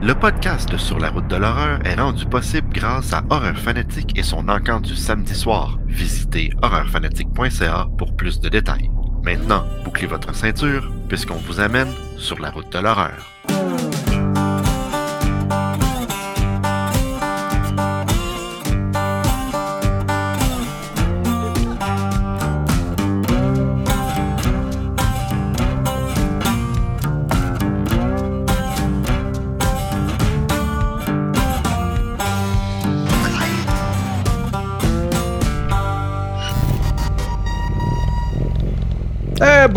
Le podcast Sur la route de l'horreur est rendu possible grâce à Horreur Fanatique et son encamp du samedi soir. Visitez horreurfanatique.ca pour plus de détails. Maintenant, bouclez votre ceinture puisqu'on vous amène sur la route de l'horreur.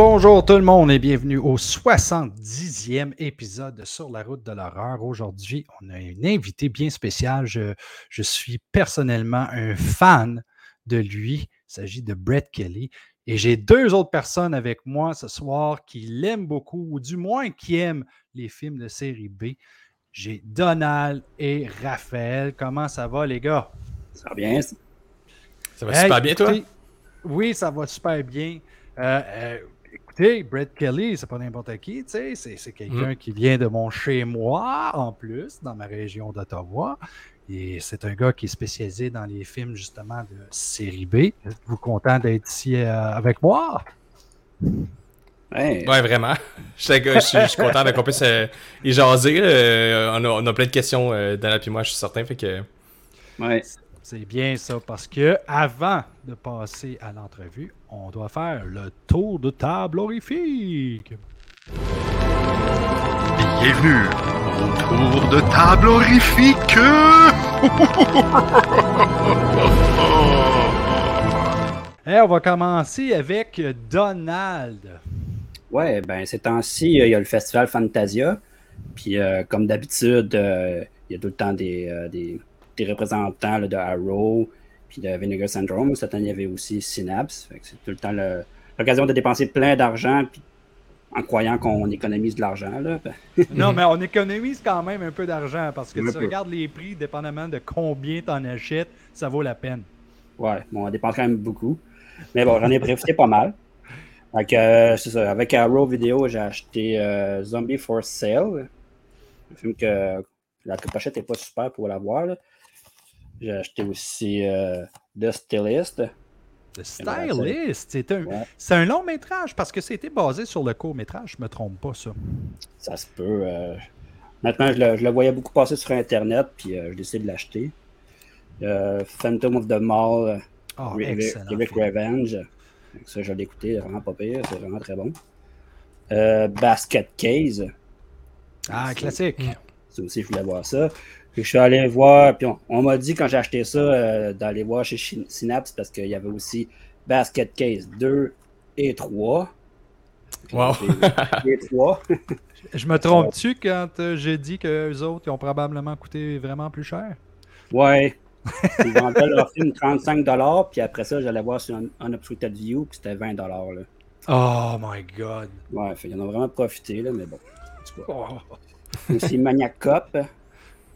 Bonjour tout le monde et bienvenue au 70e épisode de Sur la route de l'horreur. Aujourd'hui, on a une invitée bien spéciale. Je, je suis personnellement un fan de lui. Il s'agit de Brett Kelly. Et j'ai deux autres personnes avec moi ce soir qui l'aiment beaucoup, ou du moins qui aiment les films de série B. J'ai Donald et Raphaël. Comment ça va, les gars? Ça va bien. Ça va super bien, toi? Oui, ça va super bien. Euh, euh, écoutez, Brett Kelly, c'est pas n'importe qui, tu sais, c'est, c'est quelqu'un qui vient de mon chez-moi, en plus, dans ma région d'Ottawa. Et c'est un gars qui est spécialisé dans les films, justement, de série B. Êtes-vous content d'être ici euh, avec moi? Ouais. Ouais, vraiment. Je suis, je suis- je suis content qu'on puisse euh, y jaser. euh, on, a, on a plein de questions, euh, Dana puis moi, je suis certain. Fait que... Ouais. C'est bien ça, parce que avant de passer à l'entrevue, on doit faire le tour de table horrifique. Bienvenue au tour de table horrifique. Et on va commencer avec Donald. Ouais, ben ces temps-ci, euh, il y a le festival Fantasia. Puis euh, comme d'habitude, euh, il y a tout le temps des, euh, des, des représentants là, de Arrow, puis de Vinegar Syndrome. Cette année, il y avait aussi Synapse. C'est tout le temps l'occasion de dépenser plein d'argent, puis en croyant qu'on économise de l'argent. Non, mais on économise quand même un peu d'argent parce que Un tu peu. regardes les prix, dépendamment de combien tu en achètes, ça vaut la peine. Ouais, bon, on dépense quand même beaucoup. Mais bon, j'en ai profité pas mal. Que, euh, c'est ça, avec Arrow Video, j'ai acheté euh, Zombie for Sale. Un film que la pochette n'est pas super pour la voir. là. J'ai acheté aussi euh, The Stylist. The Stylist, c'est un, Ouais. un long métrage parce que c'était basé sur le court métrage, je me trompe pas ça. Ça se peut. euh, Maintenant, je le, je le voyais beaucoup passer sur Internet, puis euh, je décide de l'acheter. Euh, Phantom of the Mall, Oh, Rick excellent. Rick. Revenge. Donc Ça, je l'ai écouté, vraiment pas pire, c'est vraiment très bon. Basket Case, Ah, classique. Ça aussi, je voulais voir ça. Puis je suis allé voir, puis on, on m'a dit quand j'ai acheté ça euh, d'aller voir chez Synapse parce qu'il y avait aussi Basket Case 2 et 3. Wow. Et 3. Je me trompe-tu quand euh, j'ai dit que les autres ils ont probablement coûté vraiment plus cher? Ouais. Ils vendaient leur film 35$, puis après ça, j'allais voir sur un Unobstructed View, puis c'était 20$. Là. Oh my god. Ouais, fait, ils en ont vraiment profité, là, mais bon. en tout cas. Oh. aussi Maniac Cop.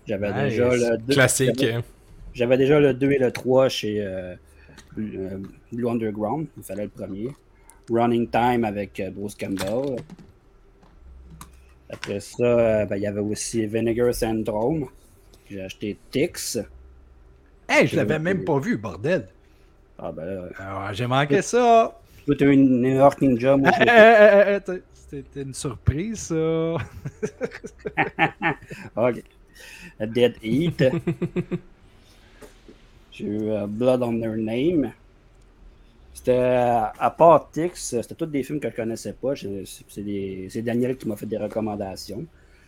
J'avais Nice. déjà le 2. Classique. J'avais, j'avais déjà le 2 et le 3 chez euh, Blue euh, Blue Underground. Il fallait le premier. Running Time avec euh, Bruce Campbell. Après ça, ben, il y avait aussi Vinegar Syndrome. J'ai acheté Tix. Hey, je l'avais même pas vu, bordel. Ah ben là, Alors, j'ai manqué ça. tout un New York Ninja. Moi, Eh, je eh, eh, C'était une surprise, ça. Ok. Dead Heat. J'ai eu euh, Blood on Their Name. C'était, euh, à part Tix, c'était tous des films que je connaissais pas. C'est Daniel qui m'a fait des recommandations.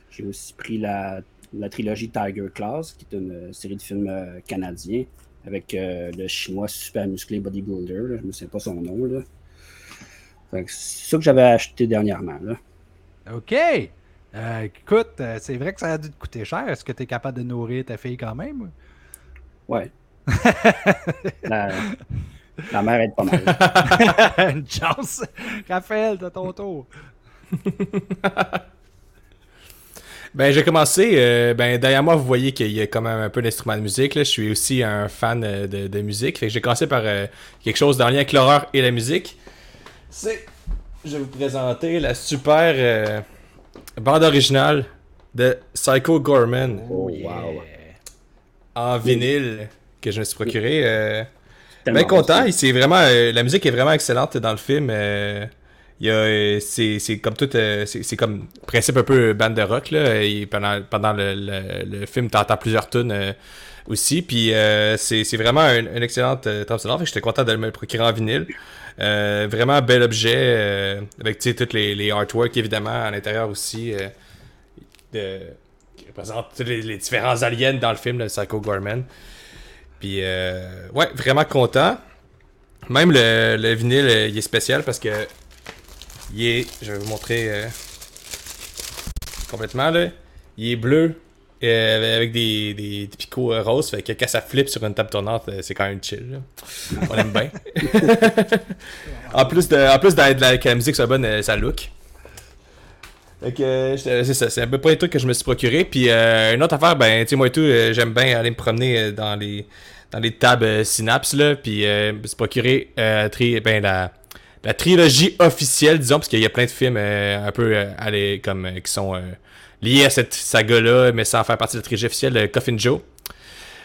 J'ai aussi pris la, trilogie Tiger Class, qui est une euh, série de films canadiens avec le chinois super musclé bodybuilder. Je ne souviens pas son nom. C'est ça que j'avais acheté dernièrement. OK. Euh, écoute, euh, c'est vrai que ça a dû te coûter cher. Est-ce que tu es capable de nourrir ta fille quand même? Ouais. la, la mère aide pas mal. une chance. Raphaël, t'as ton tour. Ben, j'ai commencé. euh, ben, derrière moi, vous voyez qu'il y a quand même un peu d'instruments de musique. Là. Je suis aussi un fan euh, de, de musique. Fait que j'ai commencé par euh, quelque chose dans lien avec l'horreur et la musique. C'est. Je vais vous présenter la super euh, bande originale de Psycho Gorman Oh, wow. en vinyle que je me suis procuré. Euh, bien content. C'est vraiment, euh, la musique est vraiment excellente dans le film. euh, il y a, euh, c'est, c'est comme tout, euh, c'est, c'est comme principe un peu bande de rock là. Et pendant, pendant le, le, le film, t'entends plusieurs tunes euh, aussi. Puis euh, c'est, c'est vraiment un- une excellente euh, J'étais content de me le procurer en vinyle. Euh, vraiment bel objet euh, avec toutes les, les artworks évidemment à l'intérieur aussi. euh, qui représentent tous les, différents aliens dans le film de Psycho Gorman. Puis, euh, ouais, vraiment content. Même le, le vinyle, il est spécial parce que il est, je vais vous montrer complètement là, il est bleu euh, avec des, des, des picots euh, roses. Fait que quand ça flippe sur une table tournante, euh, c'est quand même chill. là. On aime bien. en plus de, en plus de, de la, que la musique soit bonne, ça look. Euh, c'est ça, c'est à peu près les trucs que je me suis procuré. Puis euh, une autre affaire, ben, tu sais, moi et tout, j'aime bien aller me promener dans les dans les tables Synapse, là. Puis me suis procuré euh, tri- ben, la, la trilogie officielle, disons, parce qu'il y a plein de films un peu allez, comme, qui sont liés à cette saga-là, mais sans faire partie de la trilogie officielle Coffin Joe.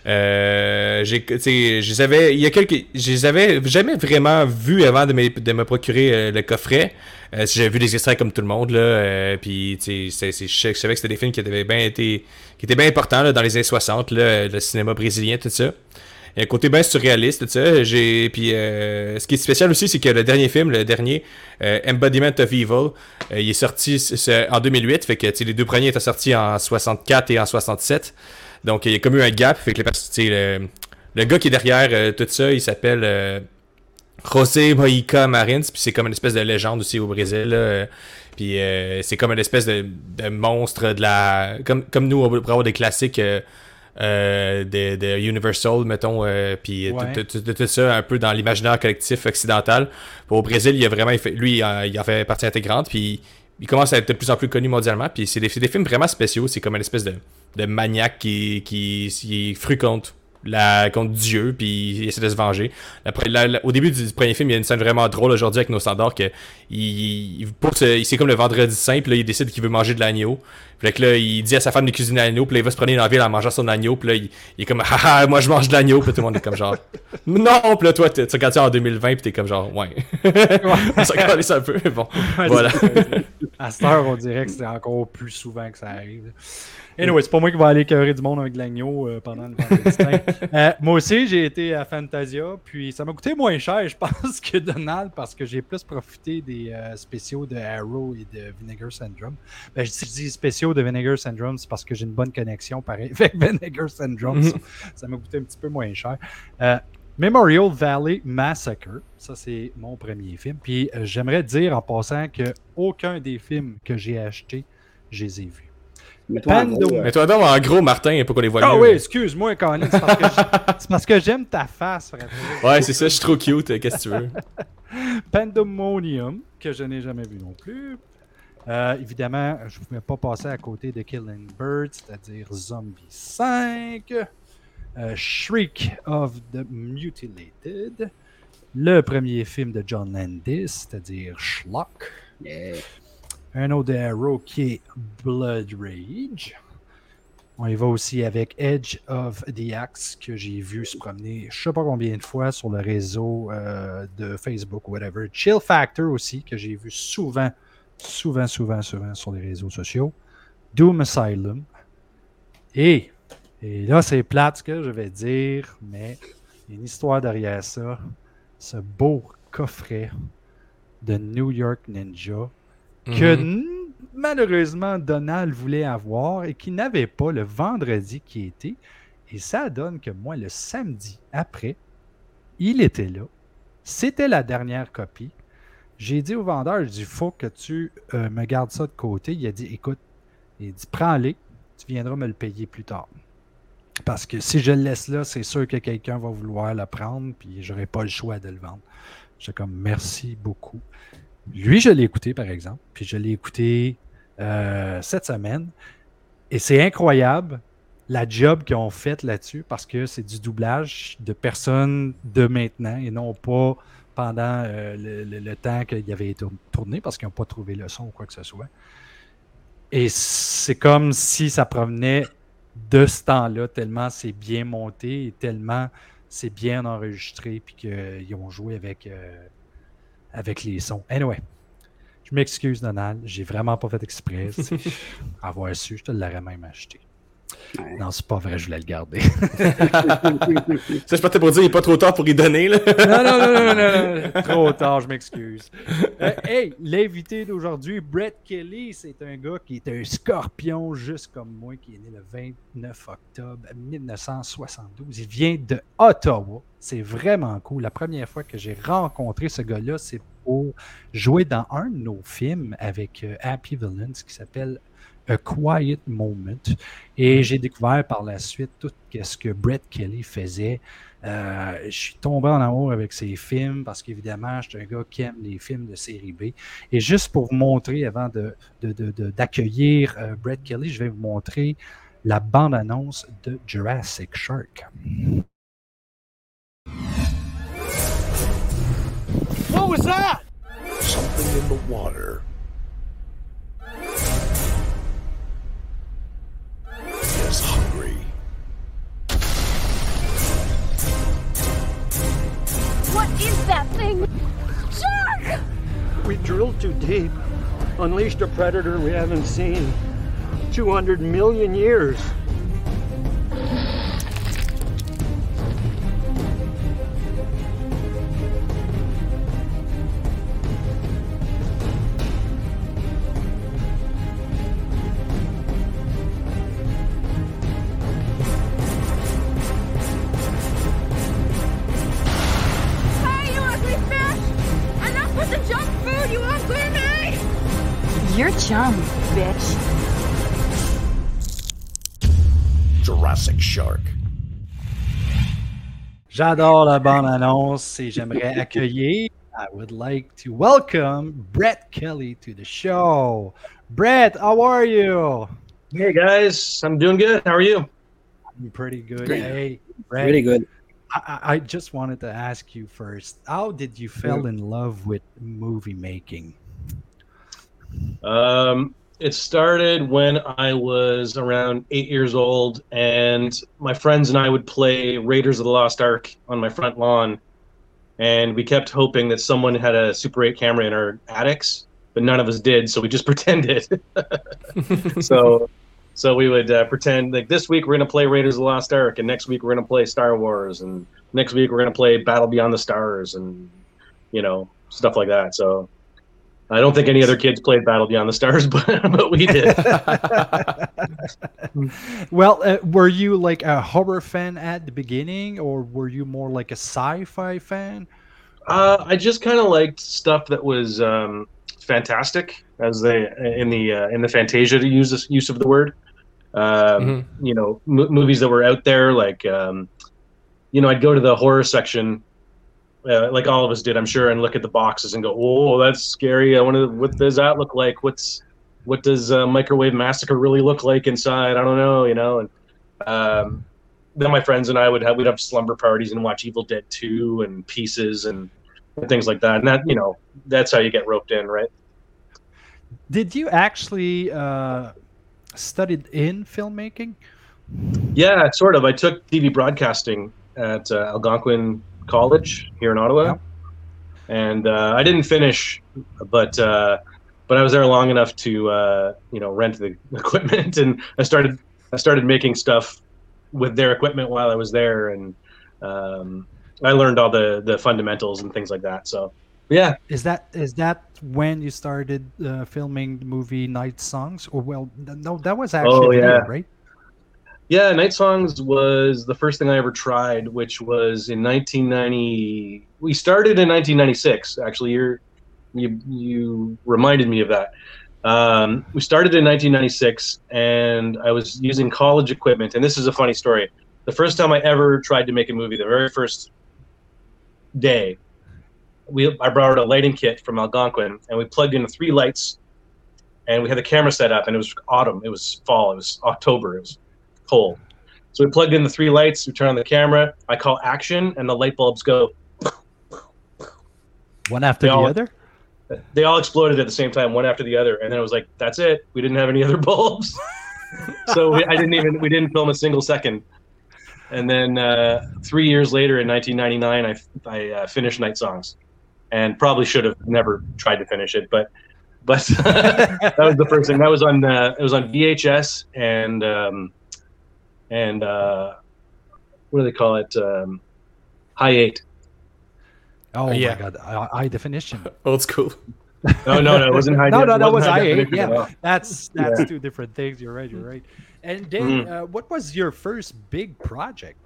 Euh, je avais, il y a quelques, les avais jamais vraiment vus avant de me, de me procurer euh, le coffret. Euh, j'avais vu des extraits comme tout le monde là, euh, puis je savais que c'était des films qui avaient bien été, qui étaient bien importants là, dans les années 60, là, le cinéma brésilien, tout ça. Un côté bien surréaliste, tout ça. J'ai, puis euh, ce qui est spécial aussi, c'est que le dernier film, le dernier, euh, Embodiment of Evil, euh, il est sorti en 2008, fait que tu sais, les deux premiers étaient sortis en 64 et en 67. Donc il y a comme eu un gap, fait que tu sais, le, le gars qui est derrière euh, tout ça, il s'appelle euh, José Mojica Marins, puis c'est comme une espèce de légende aussi au Brésil. là, euh, Puis euh, c'est comme une espèce de, de monstre de la. Comme, comme nous, on pourrait avoir des classiques euh, euh, de, de Universal, mettons, euh, puis Ouais. tout, ça un peu dans l'imaginaire collectif occidental. Puis au Brésil, il a vraiment. fait- lui, il en, fait partie intégrante, puis il commence à être de plus en plus connu mondialement. Puis c'est des, films vraiment spéciaux. C'est comme une espèce de, de maniaque qui, qui, qui la, contre Dieu, puis il essaie de se venger. La la- au début du premier film, il y a une scène vraiment drôle aujourd'hui avec nos standards que il, il, pour se- il- c'est comme le vendredi saint, puis là, il décide qu'il veut manger de l'agneau. Puis là, que là, il dit à sa femme de cuisiner l'agneau, puis là, il va se promener dans la ville en mangeant son agneau, puis là, il, il est comme, haha, moi je mange de l'agneau, puis tout le monde est comme genre, non, puis là, toi, tu regardes ça en 2020, puis t'es comme genre, ouais. ça calisse un peu, bon, voilà. À cette heure, on dirait que c'est encore plus souvent que ça arrive. Anyway, c'est pas moi qui vais aller cœurer du monde avec l'agneau euh, pendant le vendredi. Euh, moi aussi, j'ai été à Fantasia, puis ça m'a coûté moins cher, je pense, que Donald, parce que j'ai plus profité des euh, spéciaux de Arrow et de Vinegar Syndrome. Ben, je dis, spéciaux de Vinegar Syndrome, c'est parce que j'ai une bonne connexion, pareil, avec Vinegar Syndrome. Mhm. ça- ça m'a coûté un petit peu moins cher. Memorial Valley Massacre, ça c'est mon premier film. Puis euh, j'aimerais dire en passant que aucun des films que j'ai achetés, je les ai vus. Mets-toi en gros, euh, Mais toi, donc, en gros, Martin, pour qu'on les voit Ah mieux. oui, excuse-moi, Colin, c'est parce que j'ai- c'est parce que j'aime ta face, frère. Ouais, c'est ça, je suis trop cute, euh, qu'est-ce que tu veux? Pandemonium, que je n'ai jamais vu non plus. Euh, évidemment, je ne pouvais pas passer à côté de Killing Bird, c'est-à-dire Zombie 5. Euh, Shriek of the Mutilated. Le premier film de John Landis, c'est-à-dire Schlock. yeah. Un autre de est Blood Rage. On y va aussi avec Edge of the Axe que j'ai vu se promener je sais pas combien de fois sur le réseau euh, de Facebook ou whatever. Chill Factor aussi que j'ai vu souvent, souvent, souvent, souvent sur les réseaux sociaux. Doom Asylum. Et, et là c'est plate ce que je vais dire, mais il y a une histoire derrière ça. Ce beau coffret de New York Ninja que Mhm. malheureusement Donald voulait avoir et qui n'avait pas le vendredi qui était. Et ça donne que moi, le samedi après, il était là. C'était la dernière copie. J'ai dit au vendeur, je dis, il faut que tu euh, me gardes ça de côté. Il a dit, écoute, il dit, prends-les, tu viendras me le payer plus tard. Parce que si je le laisse là, c'est sûr que quelqu'un va vouloir le prendre, puis j'aurai pas le choix de le vendre. J'étais comme, merci beaucoup. Lui, je l'ai écouté, par exemple, puis je l'ai écouté euh, cette semaine. Et c'est incroyable la job qu'ils ont faite là-dessus parce que c'est du doublage de personnes de maintenant et non pas pendant euh, le, temps qu'il y avait tourné parce qu'ils n'ont pas trouvé le son ou quoi que ce soit. Et c'est comme si ça provenait de ce temps-là, tellement c'est bien monté et tellement c'est bien enregistré, puis qu'ils ont joué avec, euh, avec les sons. Anyway, je m'excuse, Donald, j'ai vraiment pas fait exprès. Avoir su, je te l'aurais même acheté. Non, c'est pas vrai, je voulais le garder. ça, je partais pour dire, il n'est pas trop tard pour y donner. Là. non, non, non, non, non, trop tard, je m'excuse. Euh, hey, l'invité d'aujourd'hui, Brett Kelly, c'est un gars qui est un scorpion, juste comme moi, qui est né le 29 octobre 1972. Il vient de Ottawa. C'est vraiment cool. La première fois que j'ai rencontré ce gars-là, c'est pour jouer dans un de nos films avec euh, Happy Villains qui s'appelle a Quiet Moment. Et j'ai découvert par la suite tout ce que Brett Kelly faisait. Euh, je suis tombé en amour avec ses films parce qu'évidemment, je suis un gars qui aime les films de série B. Et juste pour vous montrer, avant d'accueillir de, de, euh, Brett Kelly, je vais vous montrer la bande-annonce de Jurassic Shark. What was that? Something in the water. What is that thing? Shark! We drilled too deep, unleashed a predator we haven't seen 200 million years. You're bitch. Jurassic Shark. J'adore la bande-annonce et j'aimerais accueillir. I would like to welcome Brett Kelly to the show. Brett, how are you? Hey guys, I'm doing good. How are you? I'm pretty good. Great. Hey, Brett. Really good. I, I I just wanted to ask you first. How did you fall in love with movie making? Um, it started when I was around eight years old, and my friends and I would play Raiders of the Lost Ark on my front lawn, and we kept hoping that someone had a Super 8 camera in our attics, but none of us did, so we just pretended. so, so we would uh, pretend like this week we're gonna play Raiders of the Lost Ark, and next week we're gonna play Star Wars, and next week we're gonna play Battle Beyond the Stars, and you know stuff like that. So. I don't think any other kids played Battle Beyond the Stars, but but we did. well, uh, were you like a horror fan at the beginning, or were you more like a sci-fi fan? Uh, I just kind of liked stuff that was um, fantastic, as they in the uh, in the Fantasia to use use of the word. Um, You know, m- movies that were out there, like um, you know, I'd go to the horror section, uh, like all of us did, I'm sure, and look at the boxes and go, "Oh, that's scary. I wonder. What does that look like? What's what does uh, Microwave Massacre really look like inside? I don't know. You know." And um, then my friends and I would have we'd have slumber parties and watch Evil Dead 2 and Pieces and, and things like that. And that you know that's how you get roped in, right? Did you actually uh, studied in filmmaking? Yeah, sort of. I took TV broadcasting at uh, Algonquin College here in Ottawa, Yeah. and uh, I didn't finish, but uh, but I was there long enough to uh, you know rent the equipment, and I started I started making stuff with their equipment while I was there, and um, I learned all the the fundamentals and things like that. So yeah, Is that is that when you started uh, filming the movie Night Songs? Or well, no, that was actually Oh, yeah. right? Yeah, Night Songs was the first thing I ever tried, which was in 1990. We started in 1996. Actually, you're, you you reminded me of that. Um, we started in 1996, and I was using college equipment. And this is a funny story. The first time I ever tried to make a movie, the very first day, we I borrowed a lighting kit from Algonquin, and we plugged in three lights, and we had the camera set up, and it was autumn, it was fall, it was October, it was So we plugged in the three lights, we turn on the camera, I call action, and the light bulbs go. One after They the all- other. they all exploded at the same time, one after the other, and then it was like, that's it. We didn't have any other bulbs, so we, I didn't even we didn't film a single second. And then uh, three years later, in 1999, I I uh, finished Night Songs, and probably should have never tried to finish it, but but that was the first thing. That was on uh, it was on VHS and um, and uh, what do they call it? Um, high eight. Oh yeah. my god, uh, high definition. Old school. No, no, no, it wasn't high. no, def- no, that was wasn't high eight. Yeah, that's that's Yeah. two different things. You're right. You're right. And then, Mhm. uh, what was your first big project?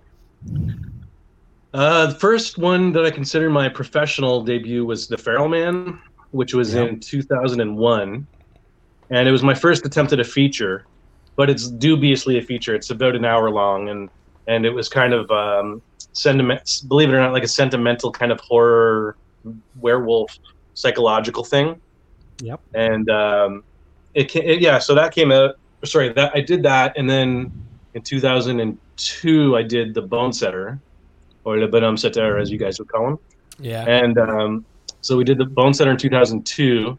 Uh, the first one that I consider my professional debut was The Feral Man, which was Yeah. in 2001. And it was my first attempt at a feature, but it's dubiously a feature. It's about an hour long, and, and it was kind of um, sentiment, believe it or not, like a sentimental kind of horror werewolf psychological thing. Yep. And um, it, it, yeah, so that came out. Sorry, that I did that, and then in 2002 I did The Bonesetter, or Le Bonhomme Setter, as you guys would call him. Yeah. And um, so we did the Bonesetter in 2002,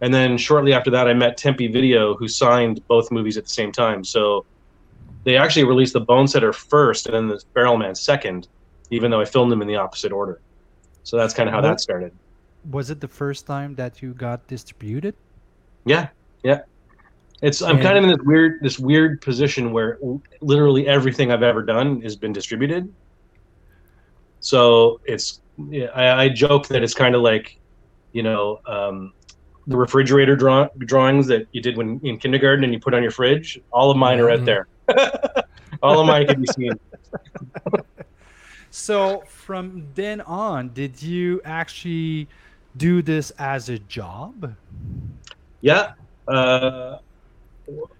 and then shortly after that, I met Tempe Video, who signed both movies at the same time. So they actually released the Bonesetter first, and then the Feral Man second, even though I filmed them in the opposite order. So that's kind of how that started. Was it the first time that you got distributed? Yeah, yeah. It's I'm And- kind of in this weird this weird position where literally everything I've ever done has been distributed. So it's yeah, I, I joke that it's kind of like, you know, um, the refrigerator draw- drawings that you did when in kindergarten and you put on your fridge. All of mine are out Mhm. there. all of mine can be seen. So from then on, did you actually do this as a job? Yeah. Uh,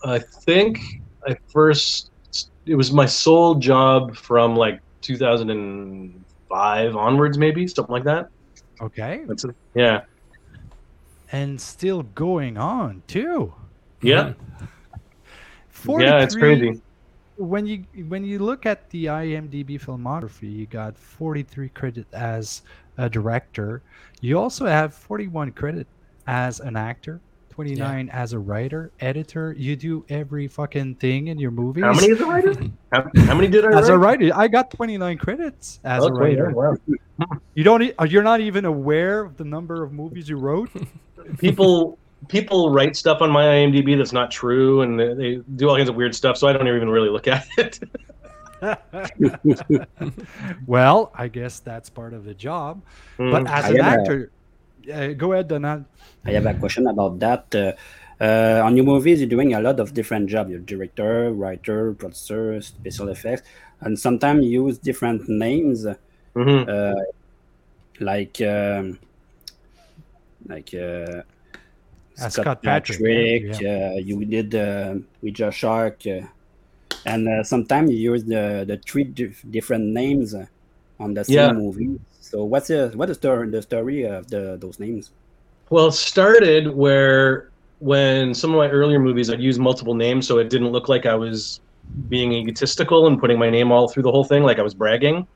I think I first, it was my sole job from like 2005 onwards, maybe something like that. Okay. That's it. Yeah. And still going on too. Yeah. 43, Yeah, it's crazy. When you when you look at the IMDb filmography, you got 43 credit as a director. You also have 41 credit as an actor, 29 as a writer, editor. You do every fucking thing in your movies. How many is a writer? How, how many did I as a write? writer, I got 29 credits as a writer. wow. You don't. You're not even aware of the number of movies you wrote. People people write stuff on my IMDb that's not true, and they, they do all kinds of weird stuff. So I don't even really look at it. well, I guess that's part of the job. But Mm. as I an am a- actor, uh, go ahead, Donald. I have a question about that. Uh, uh, on your movies, you're doing a lot of different jobs. You're director, writer, producer, special effects, and sometimes you use different names, Mhm. uh, like um, like uh, Uh, Scott Patrick, yeah, Uh, you did uh, Ouija Shark, uh, and uh, sometimes you use the the three dif- different names uh, on the same Yeah. movie. So what's the what is the the story of the those names? Well, it started where when some of my earlier movies I'd use multiple names so it didn't look like I was being egotistical and putting my name all through the whole thing, like I was bragging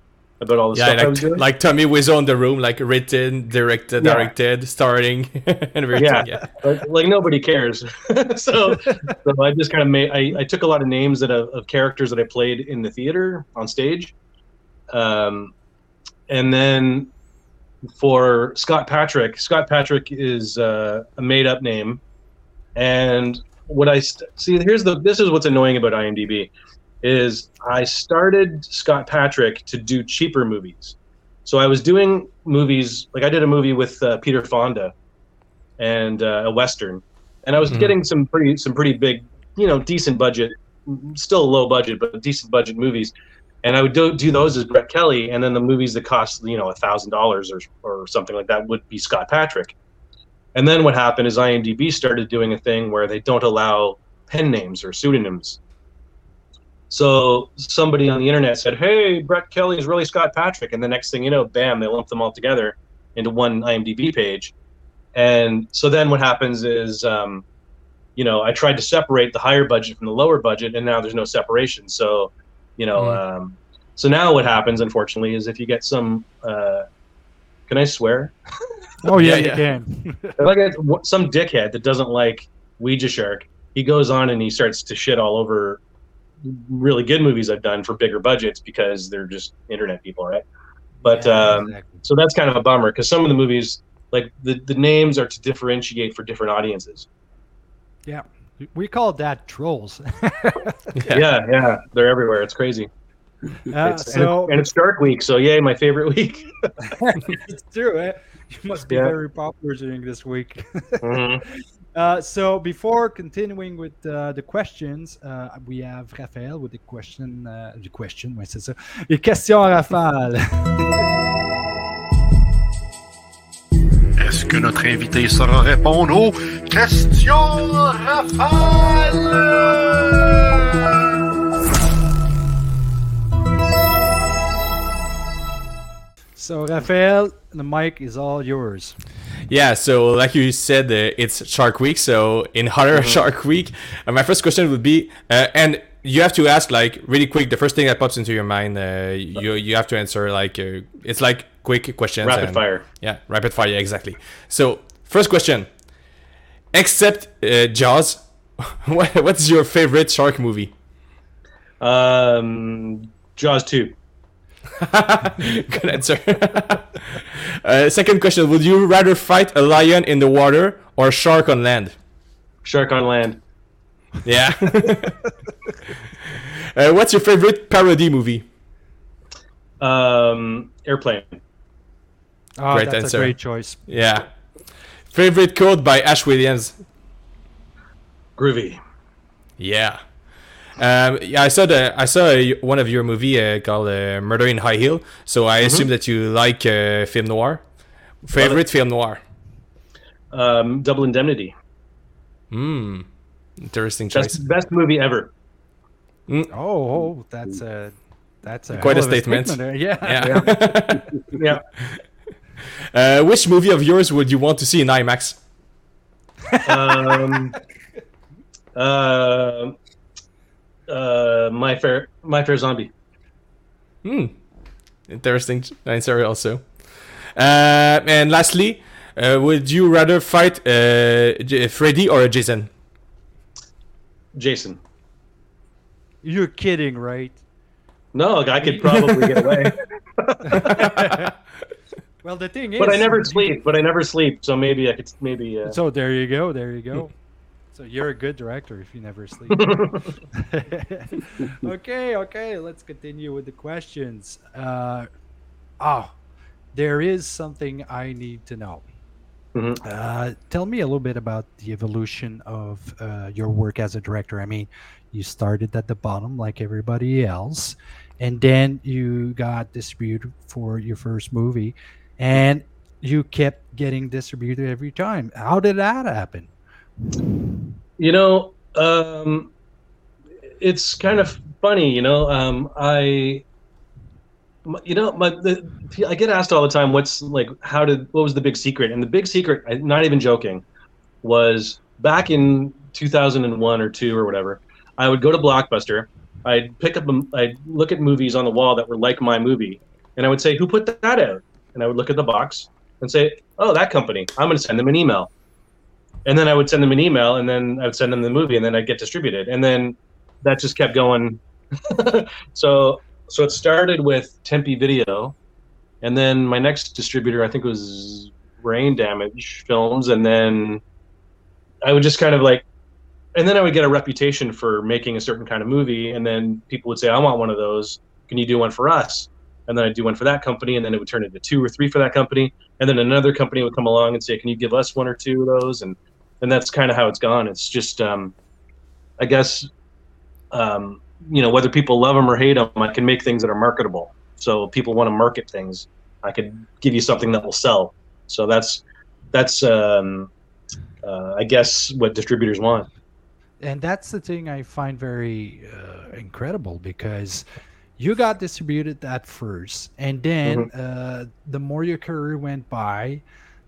about all the Yeah, stuff I was like, doing. like Tommy Wiseau in the room, like written, directed, Yeah. directed, starting, and everything. Yeah. Yeah. like, like nobody cares. so, so I just kind of made. I, I took a lot of names that of, of characters that I played in the theater on stage, um, and then for Scott Patrick, Scott Patrick is uh, a made up name, and what I st- see here's the this is what's annoying about IMDb is I started Scott Patrick to do cheaper movies. So I was doing movies like I did a movie with uh, Peter Fonda and uh, a western, and I was Mhm. getting some pretty some pretty big, you know, decent budget, still low budget, but decent budget movies. And I would do, do those as Brett Kelly, and then the movies that cost you know a thousand dollars or or something like that would be Scott Patrick. And then what happened is IMDb started doing a thing where they don't allow pen names or pseudonyms. So somebody on the internet said, "Hey, Brett Kelly is really Scott Patrick," and the next thing you know, bam, they lump them all together into one IMDb page. And so then what happens is, um, you know, I tried to separate the higher budget from the lower budget, and now there's no separation. So, you know, Mhm. um, so now what happens, unfortunately, is if you get some, uh, can I swear? Oh yeah, Yeah, you can. like it's wh- some dickhead that doesn't like Ouija Shark. He goes on and he starts to shit all over really good movies I've done for bigger budgets because they're just internet people, right? But Yeah, um, exactly. so that's kind of a bummer because some of the movies, like the the names, are to differentiate for different audiences. yeah, we call that trolls. Yeah, yeah, they're everywhere. It's crazy. Uh, It's, and, so it's, and it's Shark Week, so yay, my favorite week. it's true. Eh? You must be Yeah. very popular during this week. Mhm. Uh, so before continuing with uh, the questions, uh, we have Raphaël with the question. Uh, the question, ouais, c'est ça. Les questions à Raphaël. Est-ce que notre invité saura répondre aux questions Raphaël? so Raphaël, the mic is all yours. Yeah, so like you said, uh, it's Shark Week. So in Horror Shark Week, uh, my first question would be, uh, and you have to ask like really quick. The first thing that pops into your mind, uh, you you have to answer like uh, it's like quick questions. Rapid and- fire. Yeah, rapid fire. Yeah, exactly. So first question, except uh, Jaws, what's your favorite shark movie? Um, Jaws two. Good answer. uh, second question: Would you rather fight a lion in the water or a shark on land? Shark on land. Yeah. uh, what's your favorite parody movie? Um, airplane. Oh, Great that's answer. a great choice. Yeah. Favorite quote by Ash Williams? Groovy. Yeah. Um, yeah, I saw the I saw uh, one of your movie uh, called uh, Murder in High Heel. So I assume that you like uh, film noir. Favorite film noir? Um, Double Indemnity. Hmm. Interesting choice. Best best movie ever. Oh, oh, that's a that's a Quite a hell of statement. Yeah. Yeah. Yeah. uh, which movie of yours would you want to see in IMAX? Um, uh, uh, my fair my fair zombie. Hmm. Interesting answer also. Uh, and lastly, uh, would you rather fight uh, J- Freddy or Jason? Jason. You're kidding, right? No, I could probably get away, Well, the thing is, but I never sleep. But I never sleep, so maybe I could maybe. Uh, So there you go. There you go. So you're a good director if you never sleep. okay, okay. Let's continue with the questions. Uh, oh, there is something I need to know. Mhm. Uh, tell me a little bit about the evolution of uh, your work as a director. I mean, you started at the bottom like everybody else, and then you got distributed for your first movie, and you kept getting distributed every time. How did that happen? You know, um, it's kind of funny. You know, um, I, you know, my the, I get asked all the time, "What's like? How did? What was the big secret?" And the big secret, I'm not even joking, was back in 2001 or two or whatever. I would go to Blockbuster. I'd pick up, a, I'd look at movies on the wall that were like my movie, and I would say, "Who put that out?" And I would look at the box and say, "Oh, that company. I'm going to send them an email." And then I would send them an email, and then I would send them the movie, and then I'd get distributed, and then that just kept going. so so it started with Tempe Video, and then my next distributor I think was Brain Damage Films, and then I would just kind of like, and then I would get a reputation for making a certain kind of movie, and then people would say, "I want one of those. Can you do one for us?" And then I'd do one for that company, and then it would turn into two or three for that company, and then another company would come along and say, "Can you give us one or two of those?" and and that's kind of how it's gone. It's just, um, I guess, um, you know, whether people love them or hate them, I can make things that are marketable. So if people want to market things, I could give you something that will sell. So that's that's um, uh, I guess what distributors want. and that's the thing I find very uh, incredible because you got distributed at first, and then uh, the more your career went by,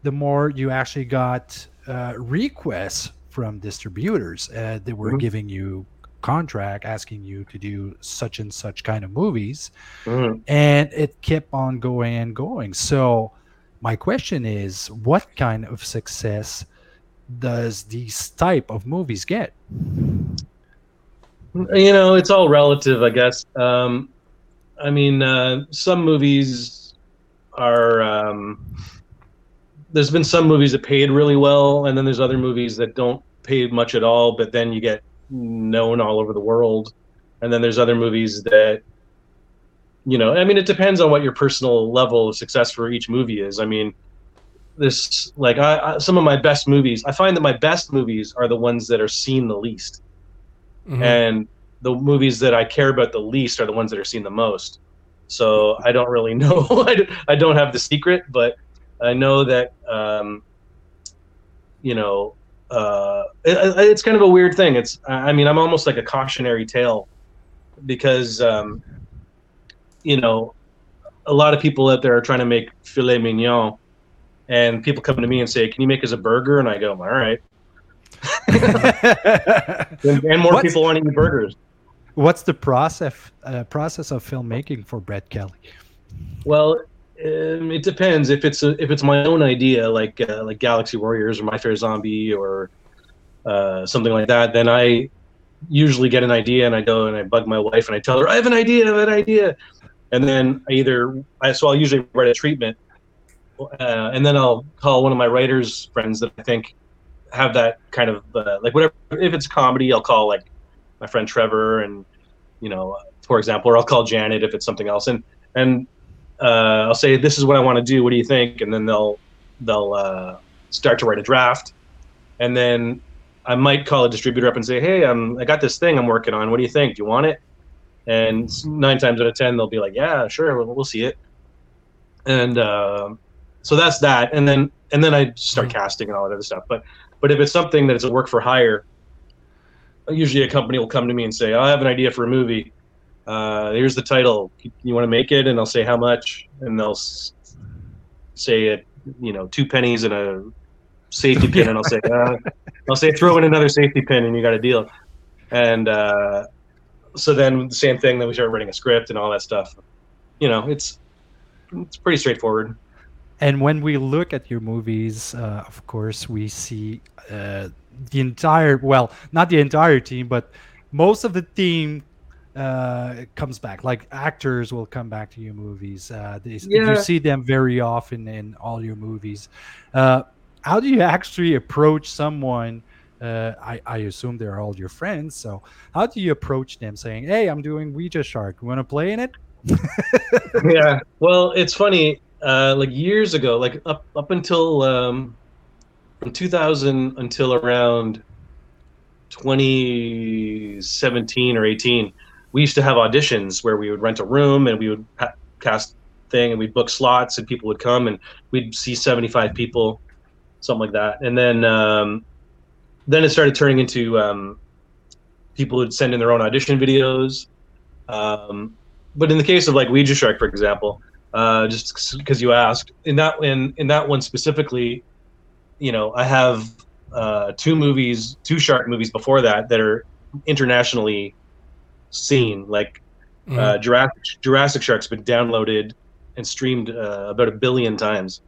the more you actually got uh, requests from distributors. Uh, they were Mhm. giving you contract, asking you to do such and such kind of movies, Mhm. and it kept on going and going. So my question is, what kind of success does these type of movies get? You know, it's all relative, I guess. Um, I mean, uh, some movies are. Um, there's been some movies that paid really well, and then there's other movies that don't pay much at all, but then you get known all over the world. And then there's other movies that, you know, I mean, it depends on what your personal level of success for each movie is. I mean, this like I, I some of my best movies. I find that my best movies are the ones that are seen the least Mhm. and the movies that I care about the least are the ones that are seen the most. So I don't really know. I don't have the secret, but I know that um, you know uh, it, it- it's kind of a weird thing. It's I I mean I'm almost like a cautionary tale because um, you know a lot of people out there are trying to make filet mignon, and people come to me and say, "Can you make us a burger?" And I go, "All right." And, and more What's- people want to eat burgers. What's the process uh, process of filmmaking for Brett Kelly? Well, um, it depends. If it's a, if it's my own idea, like uh, like Galaxy Warriors or My Fair Zombie or uh, something like that, then I usually get an idea and I go and I bug my wife and I tell her I have an idea, I have an idea, and then I either I so I'll usually write a treatment, uh, and then I'll call one of my writers friends that I think have that kind of uh, like whatever. If it's comedy, I'll call like my friend Trevor and you know, for example, or I'll call Janet if it's something else, and and uh, I'll say, "This is what I want to do. What do you think?" And then they'll they'll uh, start to write a draft, and then I might call a distributor up and say, "Hey, I'm I got this thing I'm working on. What do you think? Do you want it?" And nine times out of ten, they'll be like, "Yeah, sure, we'll, we'll see it." And uh, so that's that, and then and then I start casting and all that other stuff. But but if it's something that is a work for hire, usually a company will come to me and say, "I have an idea for a movie." Uh, here's the title. You want to make it? And I'll say how much, and they'll s- say it, you know, two pennies and a safety pin, and I'll say, uh, I'll say throw in another safety pin, and you got a deal. And uh, so then the same thing. Then we start writing a script and all that stuff. You know, it's it's pretty straightforward. And when we look at your movies, uh, of course, we see uh, the entire, well, not the entire team, but most of the team uh, it comes back. Like actors will come back to your movies. Uh, they, Yeah. You see them very often in all your movies. Uh, how do you actually approach someone? Uh, I, I assume they're all your friends. So how do you approach them saying, hey, I'm doing Ouija Shark. You want to play in it? yeah. Well, it's funny. Uh, like years ago, like up up until um, from 2000 until around 2017 or 18, we used to have auditions where we would rent a room and we would ha- cast thing and we'd book slots and people would come and we'd see 75 people, something like that. And then um, then it started turning into um, people would send in their own audition videos. Um, but in the case of like Ouija Shark, for example, uh, just because you asked, in that in in that one specifically, you know, I have uh, two movies, two shark movies before that that are internationally seen. Like uh, Jurassic Jurassic Shark's been downloaded and streamed uh, about a billion times.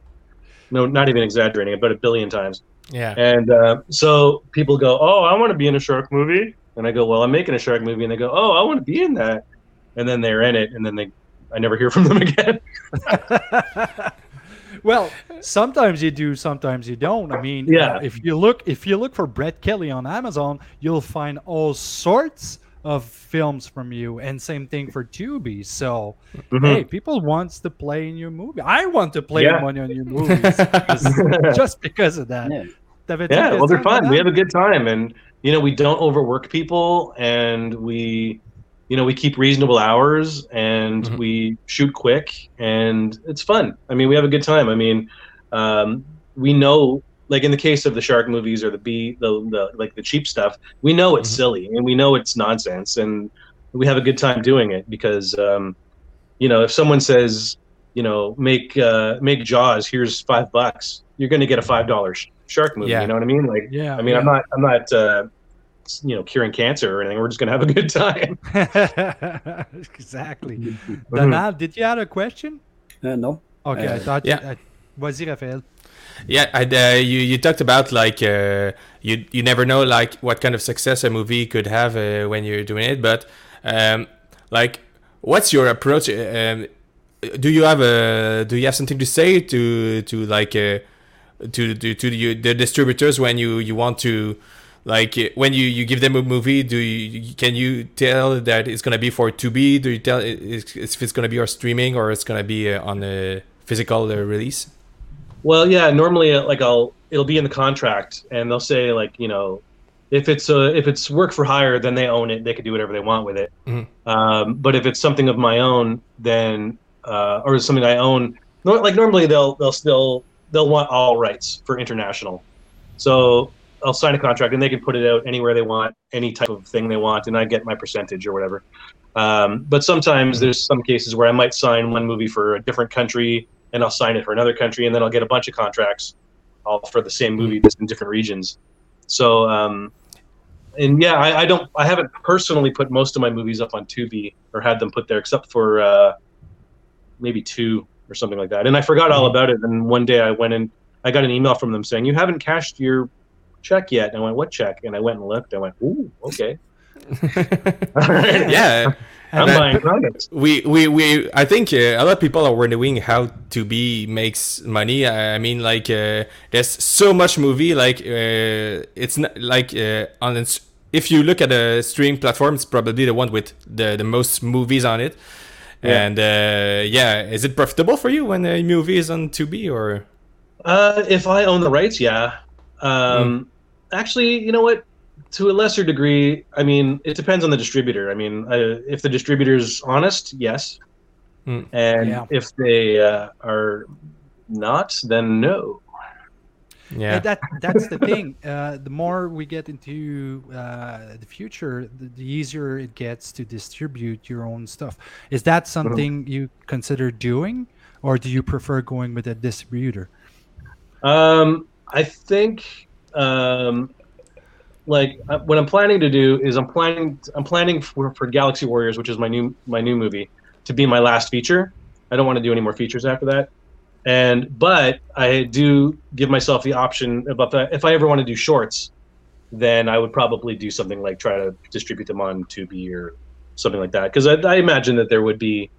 No, not even exaggerating, about a billion times. Yeah. And uh, so people go, "Oh, I want to be in a shark movie," and I go, "Well, I'm making a shark movie," and they go, "Oh, I want to be in that," and then they're in it, and then they, I never hear from them again. well, sometimes you do, sometimes you don't. I mean, Yeah. uh, if you look if you look for Brett Kelly on Amazon, you'll find all sorts of films from you, and same thing for Tubi. So, Mhm. hey, people wants to play in your movie. I want to play Yeah. one in your movies because- just because of that. Yeah. Yeah, well, they're fun. We have a good time, and you know, we don't overwork people, and we, you know, we keep reasonable hours, and Mhm. we shoot quick, and it's fun. I mean, we have a good time. I mean, um, we know, like in the case of the shark movies or the B, the, the like the cheap stuff, we know it's Mhm. silly, and we know it's nonsense, and we have a good time doing it because, um, you know, if someone says, you know, make uh, make Jaws, here's five bucks, you're going to get a five dollar shark movie. Yeah. You know what I mean? Like, Yeah. I mean, I'm not, I'm not, uh, you know, curing cancer or anything. We're just gonna have a good time. exactly. Mhm. Donald, did you have a question? Uh, no. Okay, I Uh, thought. yeah. You, I, Vas-y, Raphaël. Yeah, I, uh, you you talked about like uh, you you never know like what kind of success a movie could have uh, when you're doing it, but um, like what's your approach? Um, do you have a do you have something to say to to like uh, to to to the, the distributors when you you want to like when you you give them a movie do you can you tell that it's gonna be for to be do you tell if it's gonna be on streaming or it's gonna be uh, on a physical uh, release Well, yeah. Normally, uh, like I'll it'll be in the contract, and they'll say like you know, if it's uh, if it's work for hire, then they own it. They can do whatever they want with it. Mhm. Um, but if it's something of my own, then uh, or something I own, no, like normally they'll they'll still they'll want all rights for international. So I'll sign a contract, and they can put it out anywhere they want, any type of thing they want, and I get my percentage or whatever. Um, but sometimes there's some cases where I might sign one movie for a different country, and I'll sign it for another country, and then I'll get a bunch of contracts, all for the same movie, just in different regions. So, um, and yeah, I, I don't, I haven't personally put most of my movies up on Tubi or had them put there, except for uh, maybe two or something like that. And I forgot all about it. And one day I went and I got an email from them saying, "You haven't cashed your check yet." And I went, "What check?" And I went and looked. I went, "Ooh, okay." yeah I'm That- buying products. we we we i think uh, a lot of people are wondering how Tubi makes money i I mean like uh, there's so much movie like uh, it's not like uh, on its, if you look at a streaming platform it's probably the one with the the most movies on it Yeah. and uh, yeah is it profitable for you when a movie is on Tubi or Uh, if I own the rights, yeah. Um, Actually, you know what? To a lesser degree, I mean, it depends on the distributor. I mean, uh, if the distributor's honest, yes. Hmm. And Yeah. if they uh, are not, then no. yeah that that's the thing. Uh, the more we get into uh, the future, the, the easier it gets to distribute your own stuff. Is that something you consider doing, or do you prefer going with a distributor? Um, I think, um, like uh, what I'm planning to do is I'm planning I'm planning for, for Galaxy Warriors, which is my new my new movie, to be my last feature. I don't want to do any more features after that. And but I do give myself the option about that. If I ever want to do shorts, then I would probably do something like try to distribute them on Tubi or something like that. Because I, I imagine that there would be.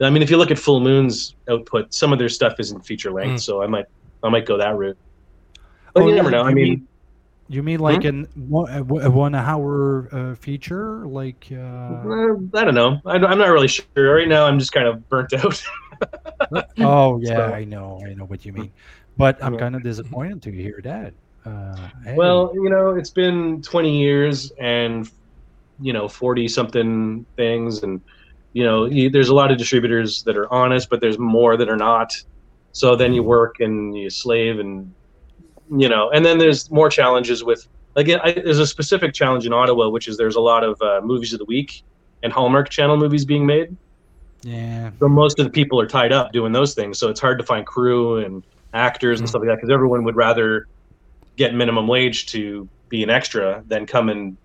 I mean, if you look at Full Moon's output, some of their stuff isn't feature length, Mm. so I might I might go that route. But Oh, you yeah, never know. I mean, mean- You mean like an one, a one- hour uh, feature, like? Uh... uh, I don't know. I, am not really sure. Right now, I'm just kind of burnt out. Oh yeah, So- I know, I know what you mean. But I'm Yeah. kind of disappointed to hear that. Uh, hey. well, you know, it's been 20 years and you know 40 something things, and you know, you, there's a lot of distributors that are honest, but there's more that are not. So then you work and you slave, and you know, and then there's more challenges with. Again, I, there's a specific challenge in Ottawa, which is there's a lot of uh, movies of the week and Hallmark Channel movies being made. yeah, So most of the people are tied up doing those things. So it's hard to find crew and actors and stuff like that because everyone would rather get minimum wage to be an extra than come and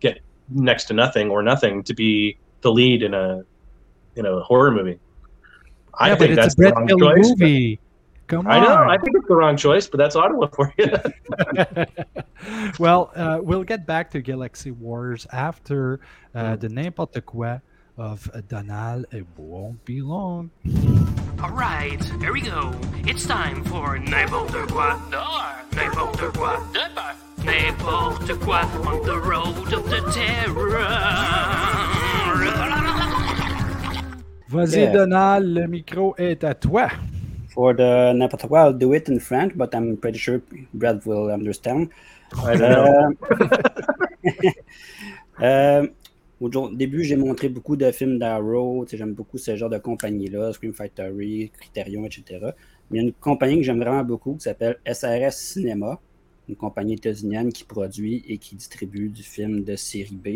get next to nothing or nothing to be the lead in a in a horror movie. I yeah, but think that's a the Brett wrong Kelly choice. movie. Come on. I know. I think it's the wrong choice, but that's Ottawa for you. well, uh, we'll get back to Galaxy Wars after uh, the n'importe quoi of Donald. It won't be long. All right, here we go. It's time for n'importe quoi dehors, n'importe quoi de peur, n'importe quoi on the road of the terror. Vas-y, Yeah. Donald, le micro est à toi. For the n'importe quoi, I'll do it in French, but I'm pretty sure Brad will understand. Euh, euh, au début, j'ai montré beaucoup de films d'Arrow. J'aime beaucoup ce genre de compagnie-là, Scream Factory, Criterion, etc. Mais il y a une compagnie que j'aime vraiment beaucoup qui s'appelle SRS Cinéma, une compagnie états-unienne qui produit et qui distribue du film de série B.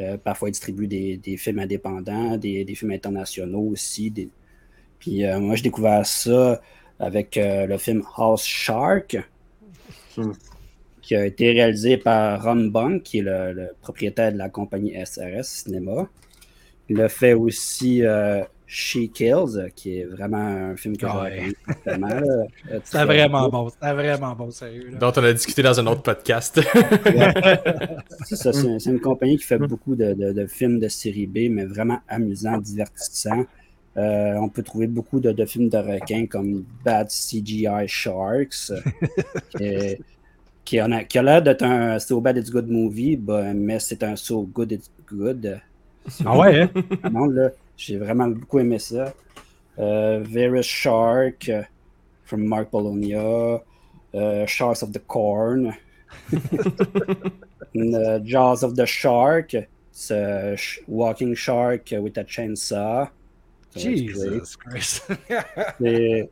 Euh, parfois, ils distribuent des, des films indépendants, des, des films internationaux aussi. des- Puis euh, moi, j'ai découvert ça avec euh, le film House Shark, Hmm. qui a été réalisé par Ron Bunk, qui est le, le propriétaire de la compagnie SRS Cinéma. Il a fait aussi euh, She Kills, qui est vraiment un film que Ah j'ai ouais. Euh, C'était vraiment bon. C'était vraiment bon, sérieux. là. Dont on a discuté dans un autre podcast. C'est ça, c'est c'est une compagnie qui fait beaucoup de, de- de films de série B, mais vraiment amusants, divertissants. Euh, on peut trouver beaucoup de, de films de requins comme Bad CGI Sharks, euh, qui, en a, qui a l'air d'être un So Bad It's Good movie, ben, mais c'est un So Good It's Good. Ah ouais, hein? Non, là, j'ai vraiment beaucoup aimé ça. Euh, Various Shark from Mark Polonia, euh, Sharks of the Corn, Jaws of the Shark, it's a sh- walking shark with a chainsaw. Ça va être great. Jesus Christ. C'est-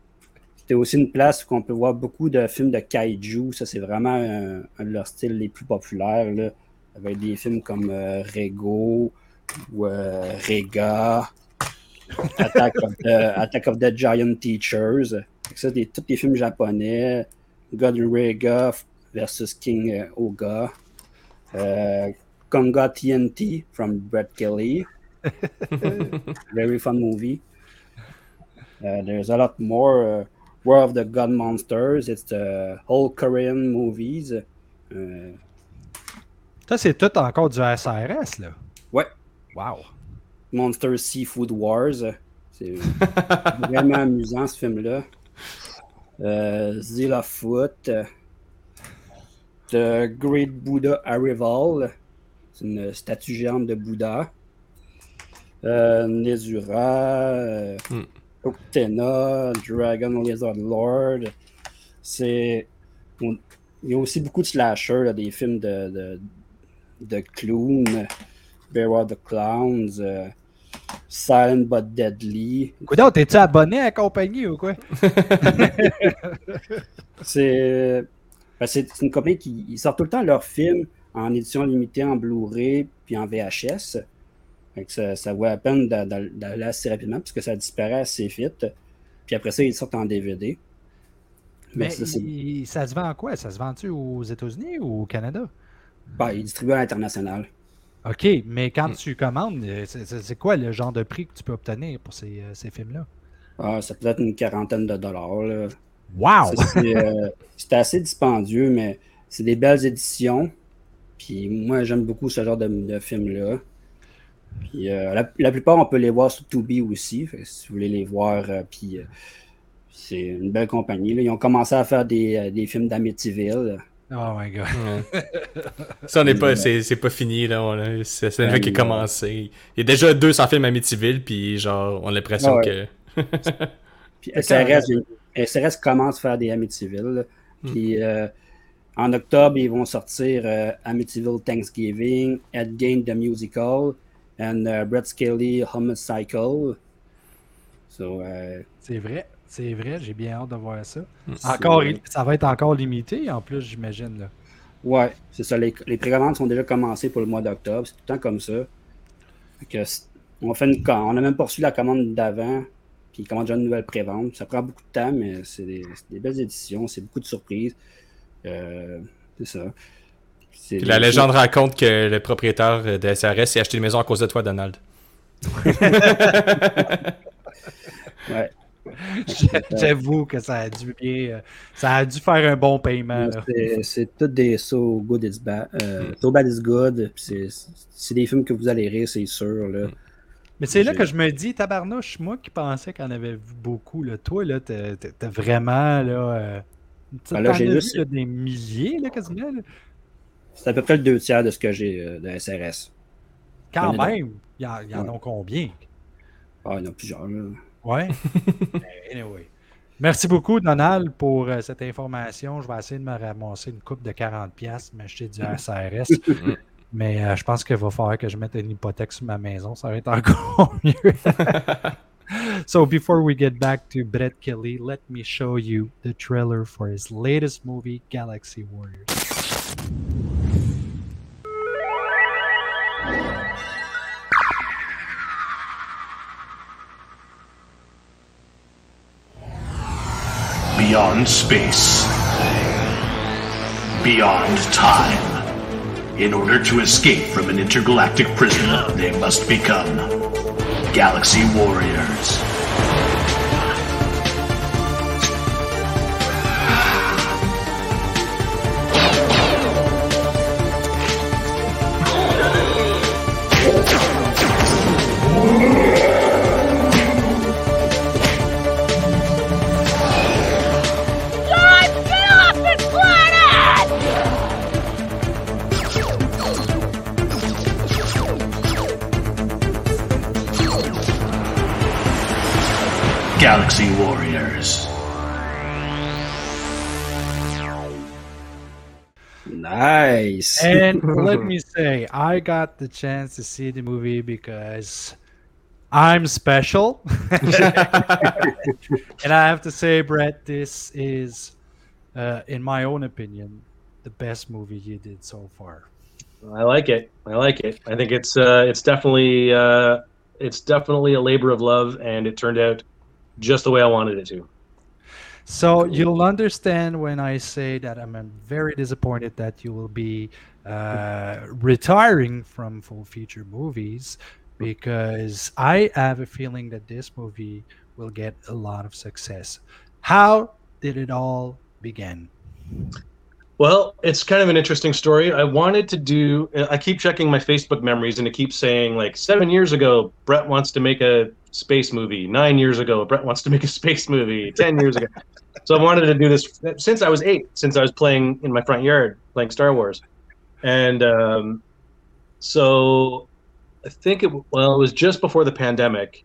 C'était aussi une place où on peut voir beaucoup de films de kaiju. Ça, c'est vraiment un, un de leurs styles les plus populaires. Là, avec des films comme euh, Rego ou euh, Rega, Attack of, the, Attack of the Giant Teachers. Ça, des, tous les films japonais. God Rega versus King euh, Oga. Euh, Konga TNT from Brett Kelly. Very fun movie. Uh, there's a lot more. Uh, War of the God Monsters. It's the whole Korean movies. Uh, Ça, c'est tout encore du SRS, là. ouais. Wow. Monsters Seafood Wars. C'est vraiment amusant ce film-là. Euh, Zilla Foot. The Great Buddha Arrival. C'est une statue géante de Bouddha. Euh, Nezura. Euh, Hmm. Octena, Dragon Lizard Lord. C'est. on- Il y a aussi beaucoup de slashers, là, des films de, de, de clowns. Beware the Clowns. euh, Silent but Deadly. Coudon, t'es-tu abonné à la compagnie ou quoi? C'est ben, c'est c'est une compagnie qui ils sortent tout le temps leurs films en édition limitée en Blu-ray puis en VHS. Que ça, ça vaut la peine d'a- d'a- d'aller assez rapidement puisque ça disparaît assez vite. Puis après ça, ils sortent en DVD. Mais ça, il- se vend en quoi? Ça se vend-tu aux États-Unis ou au Canada? ben, ils distribuent à l'international. OK, mais quand tu commandes, euh, c'est- quoi le genre de prix que tu peux obtenir pour ces, euh, ces films-là? Ah, ça peut être une quarantaine de dollars. là. Wow! C'est euh, c'est assez dispendieux, mais c'est des belles éditions. Puis moi, j'aime beaucoup ce genre de, de films-là. Puis euh, la, la plupart, on peut les voir sur Tubi aussi. Fait si vous voulez les voir, euh, puis euh, c'est une belle compagnie. là. Ils ont commencé à faire des, des films d'Amityville. Oh my god. Ouais. Ça, on n'est pas, c'est, c'est pas fini, là. c'est, Ben, fois qui a non. commencé. Il y a déjà 200 films Amityville, puis genre, on a l'impression Ah que. Puis SRS, commence à faire des Amityville. là. Puis euh, en octobre, ils vont sortir euh, Amityville Thanksgiving, Ed Gein The Musical, and uh, Brett Skelly Homicycle. So, euh, C'est vrai, c'est vrai, j'ai bien hâte de voir ça. c'est- Encore, ça va être encore limité en plus, j'imagine. là. Ouais, c'est ça. Les, les précommandes sont déjà commencées pour le mois d'octobre. C'est tout le temps comme ça. Que on, fait une, on a même reçu la commande d'avant. Puis ils commandent déjà une nouvelle prévente. Ça prend beaucoup de temps, mais c'est des, c'est des belles éditions. C'est beaucoup de surprises. Euh, c'est ça. Puis la légende raconte que le propriétaire de SRS s'est acheté une maison à cause de toi, Donald. Ouais. J'avoue que ça a dû bien. euh, Ça a dû faire un bon paiement. C'est- tout des So Good Is Bad. Euh, so Bad Is Good. C'est des films que vous allez rire, c'est sûr. Là. Mais c'est là que je me dis, tabarnouche, moi qui pensais qu'on avait vu beaucoup, là, toi, là, t'as vraiment, là, euh, Ben là, j'ai juste- vu, là, des milliers, là, quasiment, là. C'est à peu près le deux tiers de ce que j'ai euh, de SRS. Quand J'en même, il y, en- y Ouais. a combien? Ah, il y en a plusieurs. Là. Ouais? Ben, anyway. Merci beaucoup, Donald, pour euh, cette information. Je vais essayer de me ramasser une coupe de 40$, piastres, m'acheter du SRS. Mais euh, je pense qu'il va falloir que je mette une hypothèque sur ma maison. Ça va être encore mieux. so, before we get back to Brett Kelly, let me show you the trailer for his latest movie, Galaxy Warriors. Beyond space. Beyond time. In order to escape from an intergalactic prison, they must become Galaxy Warriors. And let me say, I got the chance to see the movie because I'm special. and I have to say, Brett, this is, uh, in my own opinion, the best movie you did so far. I like it. I like it. I think it's uh, it's definitely uh, it's definitely a labor of love, and it turned out just the way I wanted it to. So you'll understand when I say that I'm very disappointed that you will be uh, retiring from full feature movies because I have a feeling that this movie will get a lot of success. How did it all begin? Well, it's kind of an interesting story. I wanted to do. I keep checking my Facebook memories, and it keeps saying like seven years ago, Brett wants to make a space movie. Nine years ago, Brett wants to make a space movie. Ten years ago, so I wanted to do this since I was eight. Since I was playing in my front yard, playing Star Wars, and um, so I think it. Well, it was just before the pandemic.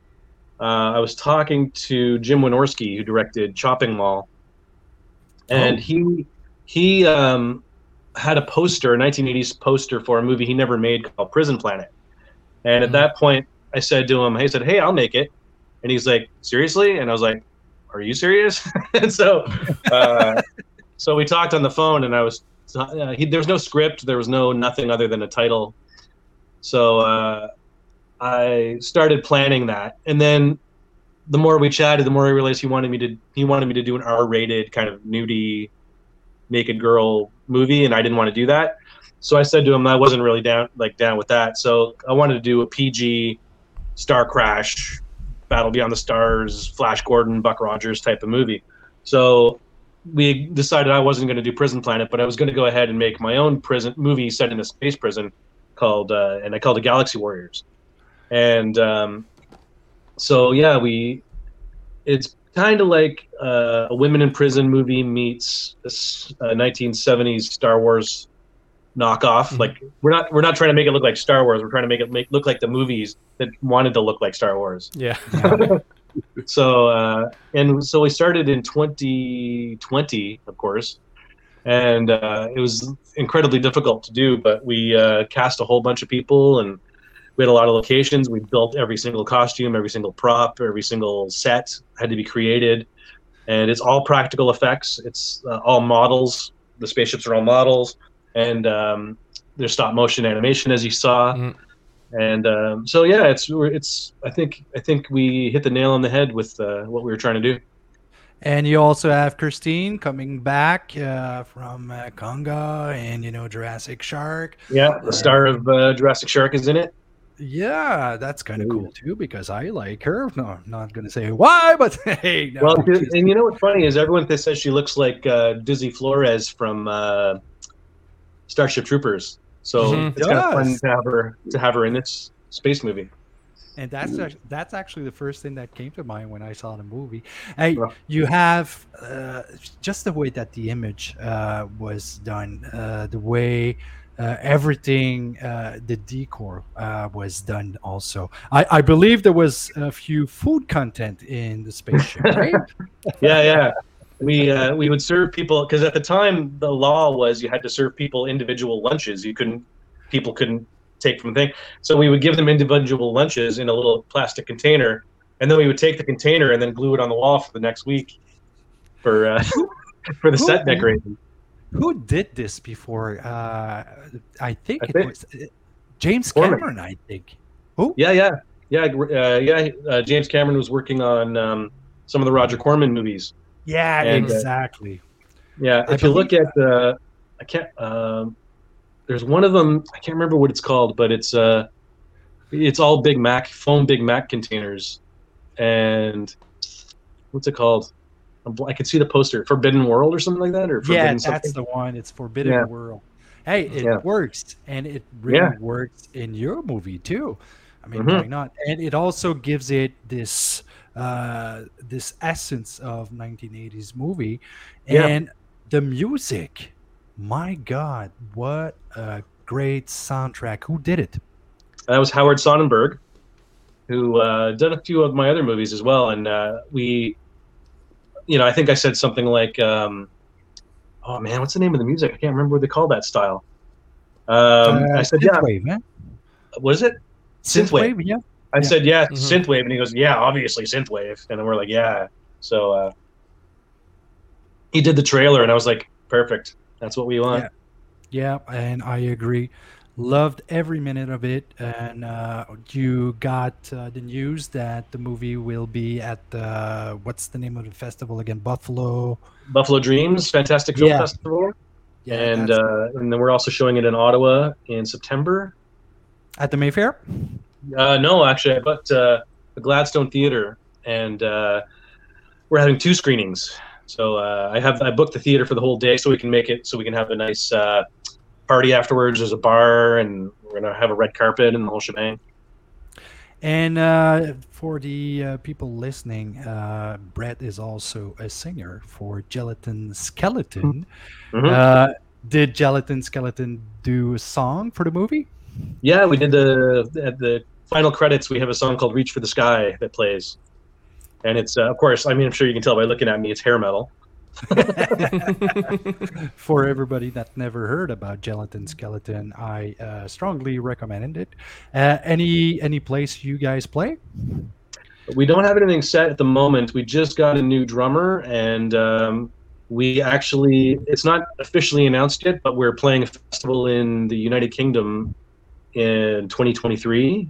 Uh, I was talking to Jim Wynorski, who directed Chopping Mall, and Oh. he he um, had a poster, a 1980s poster for a movie he never made called Prison Planet. And at that point, I said to him, "He said, hey, I'll make it." And he's like, "Seriously?" And I was like, "Are you serious?" and so, uh, so we talked on the phone, and I was uh, he, there was no script, there was no nothing other than a title. So uh, I started planning that, and then the more we chatted, the more I realized he wanted me to he wanted me to do an R-rated kind of nudie naked girl movie, and I didn't want to do that. So I said to him I wasn't really down like down with that. So I wanted to do a PG Star Crash, Battle Beyond the Stars, Flash Gordon, Buck Rogers type of movie. So we decided I wasn't going to do Prison Planet, but I was going to go ahead and make my own prison movie set in a space prison called, uh, and I called it Galaxy Warriors. And um, so yeah, we it's kind of like uh, a women in prison movie meets a s- a 1970s Star Wars knockoff. Like we're not we're not trying to make it look like Star Wars. We're trying to make it make look like the movies that wanted to look like Star Wars. Yeah. So uh, and so we started in 2020, of course, and uh, it was incredibly difficult to do. But we uh, cast a whole bunch of people, and we had a lot of locations. We built every single costume, every single prop, every single set had to be created, and it's all practical effects. It's uh, all models. The spaceships are all models, and um, there's stop motion animation, as you saw. Mhm. And um, so, yeah, it's it's. I think I think we hit the nail on the head with uh, what we were trying to do. And you also have Christine coming back uh, from uh, Konga and, you know, Jurassic Shark. Yeah, the star of uh, Jurassic Shark is in it. Yeah, that's kind of cool too because I like her. No, I'm not going to say why, but hey, no. Well, and you know what's funny is everyone th- says she looks like uh, Dizzy Flores from uh, Starship Troopers. So Mhm. it's kind of fun to have her to have her in this space movie. And that's act- that's actually the first thing that came to mind when I saw the movie. Hey, Yeah. you have uh, just the way that the image uh, was done, uh, the way uh, everything, uh, the decor uh, was done. Also, I, I believe there was a few food content in the spaceship, right? yeah, yeah. We uh, we would serve people because at the time the law was you had to serve people individual lunches. You couldn't people couldn't take from the thing. So we would give them individual lunches in a little plastic container, and then we would take the container and then glue it on the wall for the next week for uh, for the set Cool. Who did this before? Uh, I think I it think- was uh, James Corman. Cameron. I think. Who? Yeah, yeah, yeah, uh, yeah. Uh, James Cameron was working on um, some of the Roger Corman movies. Yeah, And, uh, exactly. Yeah, if you look at the, I can't. Um, there's one of them. I can't remember what it's called, but it's uh, It's all Big Mac foam Big Mac containers, and what's it called? I can see the poster, Forbidden World or something like that, or Yeah, Forbidden that's something. the one. It's Forbidden Yeah. World. Hey, it Yeah. works, and it really Yeah. works in your movie too. I mean, Mhm. why not? And it also gives it this uh, this essence of 1980s movie, Yeah. and the music. My God, what a great soundtrack! Who did it? That was Howard Sonnenberg, who uh, did a few of my other movies as well. And uh, we, you know, I think I said something like, um, "Oh man, what's the name of the music? I can't remember what they call that style." Um, Uh, I said, "Yeah, Synthwave, huh? what is it?" Synthwave. Synthwave, yeah. I Yeah. said, "Yeah, Mhm. synthwave," and he goes, "Yeah, obviously synthwave." And then we're like, "Yeah." So uh, he did the trailer, and I was like, "Perfect. That's what we want." Yeah, and I agree. Loved every minute of it. And uh, you got uh, the news that the movie will be at the what's the name of the festival again? Buffalo. Buffalo Dreams, Fantastic Film Yeah. Festival, Yeah, and uh, and then we're also showing it in Ottawa in September. at the Mayfair. Uh, no, actually, I booked uh, the Gladstone Theater, and uh, we're having two screenings. So uh, I have I booked the theater for the whole day, so we can make it so we can have a nice uh, party afterwards. There's a bar, and we're gonna have a red carpet and the whole shebang. And uh, for the uh, people listening, uh, Brett is also a singer for Gelatin Skelatin. Mhm. Uh, did Gelatin Skelatin do a song for the movie? Yeah, we did the at the final credits. We have a song called "Reach for the Sky" that plays, and it's uh, of course. I mean, I'm sure you can tell by looking at me, it's hair metal. for everybody that never heard about gelatin skelatin i uh, strongly recommend it uh, any any place you guys play We don't have anything set at the moment. We just got a new drummer, and um, we actually, it's not officially announced yet, but we're playing a festival in the United Kingdom in 2023.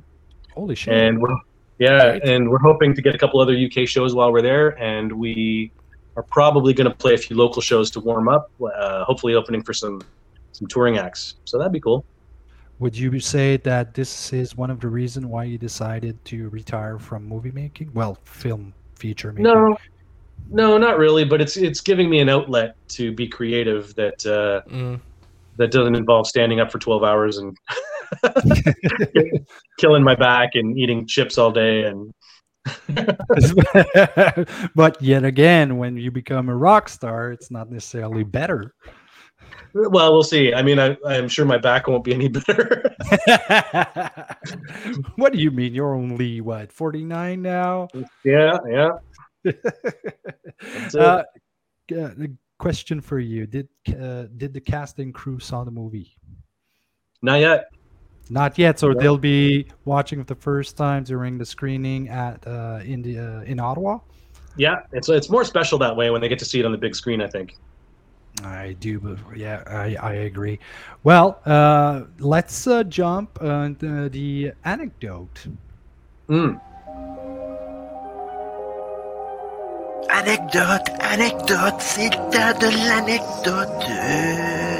holy shit And we're, yeah, and we're hoping to get a couple other UK shows while we're there. And we are probably going to play a few local shows to warm up, uh, hopefully opening for some, some touring acts. So that'd be cool. would you say that this is one of the reasons why you decided to retire from movie making well film feature making No, no, not really. But it's it's giving me an outlet to be creative that uh, Mm. that doesn't involve standing up for twelve hours and killing my back and eating chips all day. And but yet again when you become a rock star it's not necessarily better well, we'll see. I mean, I, I'm sure my back won't be any better. what do you mean you're only what 49 now yeah, yeah. Uh, uh, the question for you did uh, did the casting crew saw the movie Not yet. Not yet so No. they'll be watching for the first time during the screening at uh, in the uh, in ottawa Yeah, it's it's more special that way when they get to see it on the big screen. I think. i do but yeah i, I agree well uh, let's uh, jump on the, the anecdote Mm. Anecdote, anecdote, c'est le de l'anecdote.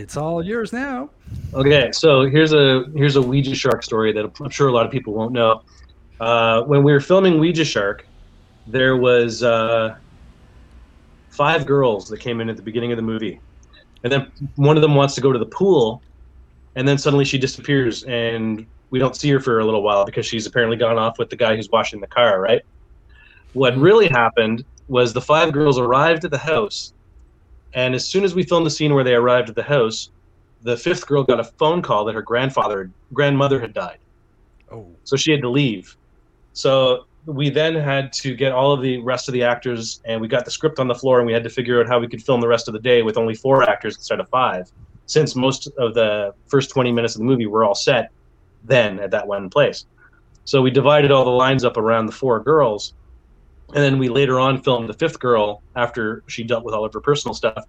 It's all yours now Okay, so here's a here's a Ouija shark story that I'm sure a lot of people won't know. Uh, when we were filming Ouija Shark, there was uh, five girls that came in at the beginning of the movie, and then one of them wants to go to the pool, and then suddenly she disappears, and we don't see her for a little while because she's apparently gone off with the guy who's washing the car. Right. What really happened was the five girls arrived at the house, and as soon as we filmed the scene where they arrived at the house, the fifth girl got a phone call that her grandfather grandmother had died. Oh. So she had to leave. So we then had to get all of the rest of the actors and we got the script on the floor and we had to figure out how we could film the rest of the day with only four actors instead of five since most of the first 20 minutes of the movie were all set then at that one place. So we divided all the lines up around the four girls and then we later on filmed the fifth girl after she dealt with all of her personal stuff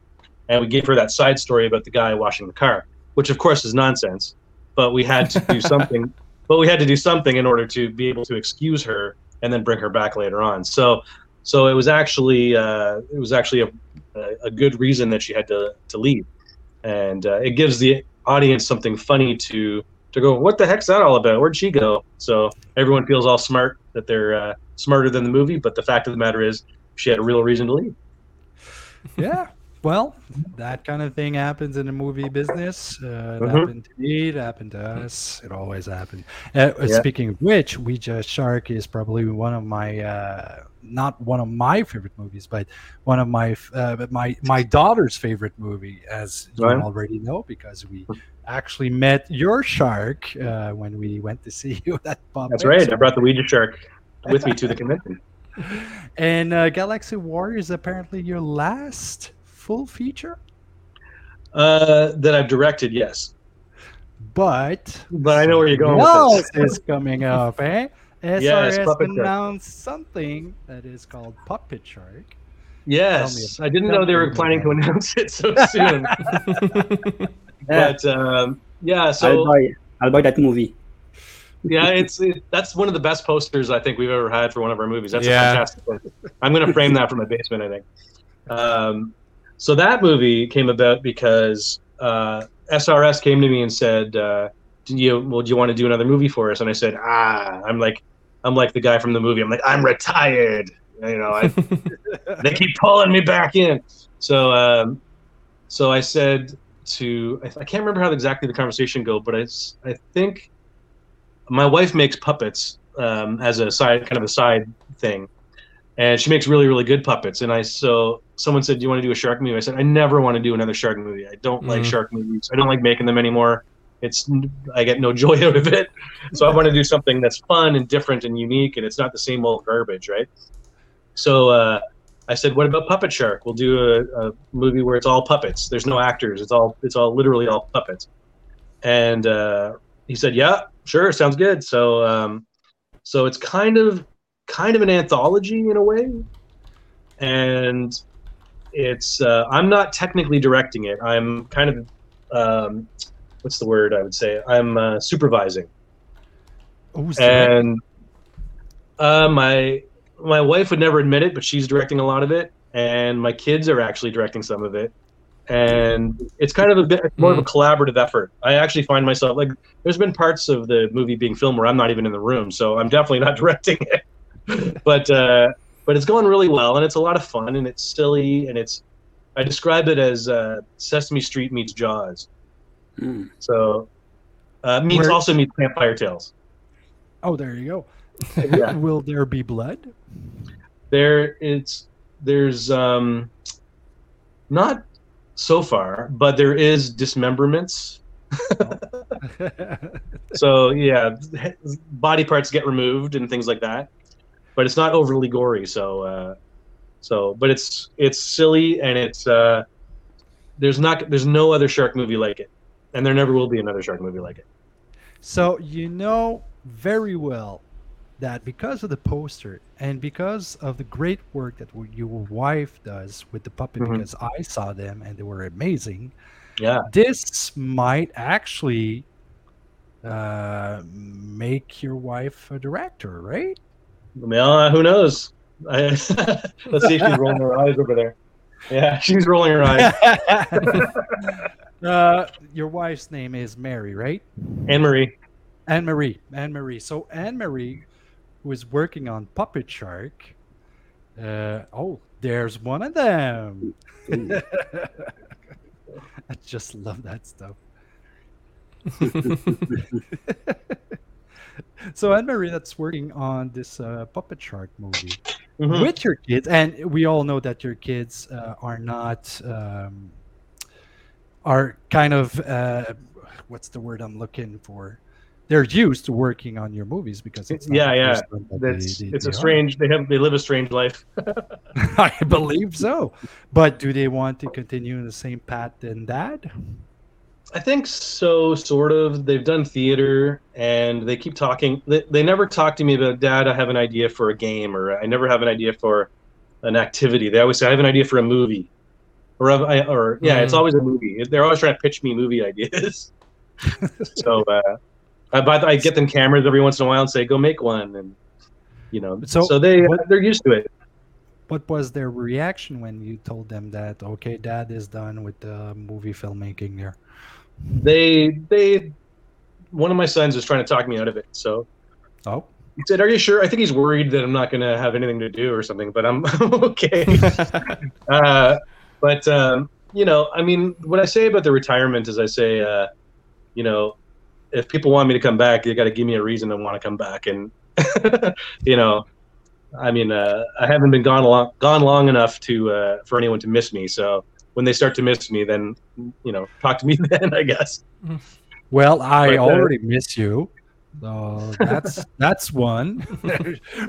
and we gave her that side story about the guy washing the car, which of course is nonsense. But we had to do something. but we had to do something in order to be able to excuse her and then bring her back later on. So, so it was actually uh, it was actually a, a good reason that she had to to leave. and uh, it gives the audience something funny to to go. What the heck's that all about? Where'd she go? So everyone feels all smart that they're uh, smarter than the movie, but the fact of the matter is, she had a real reason to leave. yeah. Well, that kind of thing happens in the movie business. Uh, it Mhm. happened to me. It happened to us. It always happened. Uh, uh, Yeah. Speaking of which, Ouija Shark is probably one of my, uh, not one of my favorite movies, but one of my uh, my my daughter's favorite movie, as you Right. already know, because we actually met Ouija shark uh, when we went to see you at Pop. That's right. I brought the Ouija shark with me to the convention. And uh, Galaxy Warriors apparently your last full feature, Uh, that I've directed, yes. but But I know where you're going with else is coming up, eh? SRS Yes, Puppet Shark. announced something that is called Puppet Shark. Yes, I didn't tell know they were about planning to announce it so soon. but um, yeah, I'll so buy, I'll buy that movie. Yeah, it's it, that's one of the best posters I think we've ever had for one of our movies. That's Yeah. a fantastic poster. I'm going to frame that for my basement. I think. Um, so that movie came about because uh, SRS came to me and said, uh, "Do you well, do you want to do another movie for us?" And I said, "Ah, I'm like, I'm like the guy from the movie. I'm like, I'm retired. You know, I, they keep pulling me back in. So, um, so I said to I, I can't remember how exactly the conversation go, but I, I think my wife makes puppets um, as a side kind of a side thing, and she makes really really good puppets. And I so someone said, "Do you want to do a shark movie?" I said, "I never want to do another shark movie. I don't like Mhm. shark movies. I don't like making them anymore. It's I get no joy out of it. So I want to do something that's fun and different and unique, and it's not the same old garbage, right?" So uh, I said, "What about Puppet Shark? We'll do a, a movie where it's all puppets. There's no actors. It's all it's all literally all puppets." And uh, he said, "Yeah, sure, sounds good." So um, so it's kind of kind of an anthology in a way, and it's uh, I'm not technically directing it. I'm kind of um, what's the word I would say? I'm uh, supervising Who's and uh, my my wife would never admit it, but she's directing a lot of it, and my kids are actually directing some of it, and it's kind of a bit more of a collaborative effort. I actually find myself like there's been parts of the movie being filmed where I'm not even in the room, so I'm definitely not directing it, but uh, but it's going really well, and it's a lot of fun, and it's silly, and it's I describe it as uh, Sesame Street meets Jaws, Hmm. so uh, meets Where- also meets Vampire Tales. Oh, there you go. Yeah. Will there be blood? there it's there's um not so far but there is dismemberments. So yeah body parts get removed and things like that but it's not overly gory so uh so but it's it's silly and it's uh there's not there's no other shark movie like it and there never will be another shark movie like it. So you know very well that because of the poster and because of the great work that your wife does with the puppet, Mhm. because I saw them and they were amazing. yeah This might actually uh, make your wife a director, right? well who knows I, let's see if she's rolling her eyes over there yeah she's rolling her eyes uh, your wife's name is Mary, right? Anne Marie. Anne Marie. Anne Marie. So Anne Marie, who is working on Puppet Shark. Uh, oh, there's one of them. I just love that stuff. so Anne Marie, that's working on this uh, Puppet Shark movie Mhm. with your kids, and we all know that your kids uh, are not um, are kind of uh, what's the word I'm looking for? They're used to working on your movies because it's yeah yeah. first one that that's they- they- it's a they are. strange they have they live a strange life. I believe so, but do they want to continue in the same path than that? i think so sort of. They've done theater and they keep talking. They, they never talk to me about dad i have an idea for a game or i never have an idea for an activity. They always say i have an idea for a movie or, I- or yeah it's Mhm. always a movie. They're always trying to pitch me movie ideas. So uh, I, buy, I get them cameras every once in a while and say go make one and you know So so they what- they're used to it what was their reaction when you told them that okay, Dad is done with the movie filmmaking there? They they one of my sons is trying to talk me out of it. So Oh, he said, "Are you sure?" I think he's worried that I'm not going to have anything to do or something, but I'm okay. uh, but um, you know, I mean, what I say about the retirement is, I say, uh, you know, if people want me to come back, they got to give me a reason to want to come back, and you know, I mean, uh, I haven't been gone long gone long enough to uh, for anyone to miss me. So when they start to miss me, then you know, talk to me then, I guess. well, I But, uh, already miss you. So that's that's one.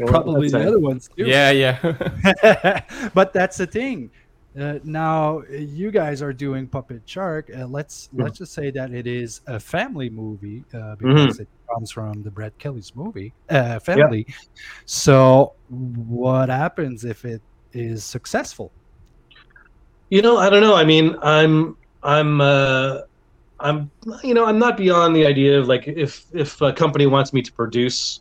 Probably that's the it. other ones too. Yeah, yeah. but that's the thing. Uh, now you guys are doing Puppet Shark. Uh, let's Mhm. let's just say that it is a family movie uh, Mm-hmm. because it comes from the Brett Kelly's movie uh, family. So what happens if it is successful? You know, I don't know. I mean, I'm I'm uh I'm you know, I'm not beyond the idea of like if if a company wants me to produce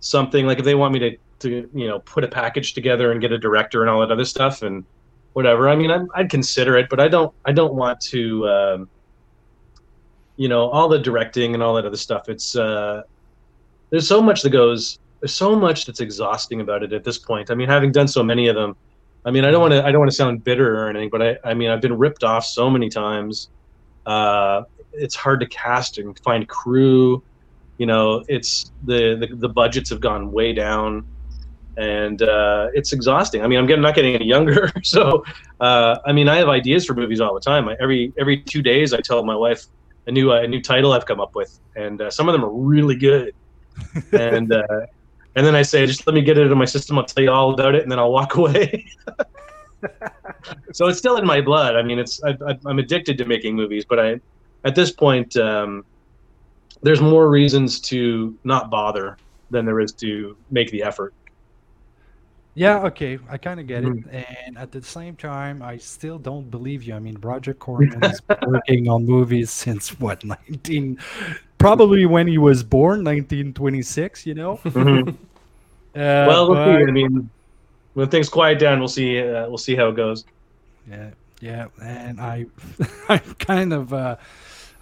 something, like if they want me to to you know put a package together and get a director and all that other stuff and whatever. I mean, I'm, I'd consider it, but I don't I don't want to um, you know all the directing and all that other stuff. It's uh there's so much that goes there's so much that's exhausting about it at this point. I mean, having done so many of them, I mean, I don't want to I don't want to sound bitter or anything, but I I mean, I've been ripped off so many times. Uh, it's hard to cast and find crew. You know, it's the the, the budgets have gone way down, and uh, it's exhausting. I mean, I'm getting not getting any younger, so uh, I mean, I have ideas for movies all the time. I, every every two days, I tell my wife a new a new title I've come up with, and uh, some of them are really good. and uh, and then I say, just let me get it in my system. I'll tell you all about it, and then I'll walk away. so it's still in my blood. I mean, it's I, I'm addicted to making movies, but I at this point, um, there's more reasons to not bother than there is to make the effort. Yeah, okay, I kind of get it. Mm-hmm. And at the same time, I still don't believe you. I mean, Roger Corman has been working on movies since what, 19, probably when he was born, 1926, you know? Mhm. Uh, well, we'll see. but- I mean, when things quiet down, we'll see. Uh, we'll see how it goes. Yeah, yeah, and I, I'm kind of, uh,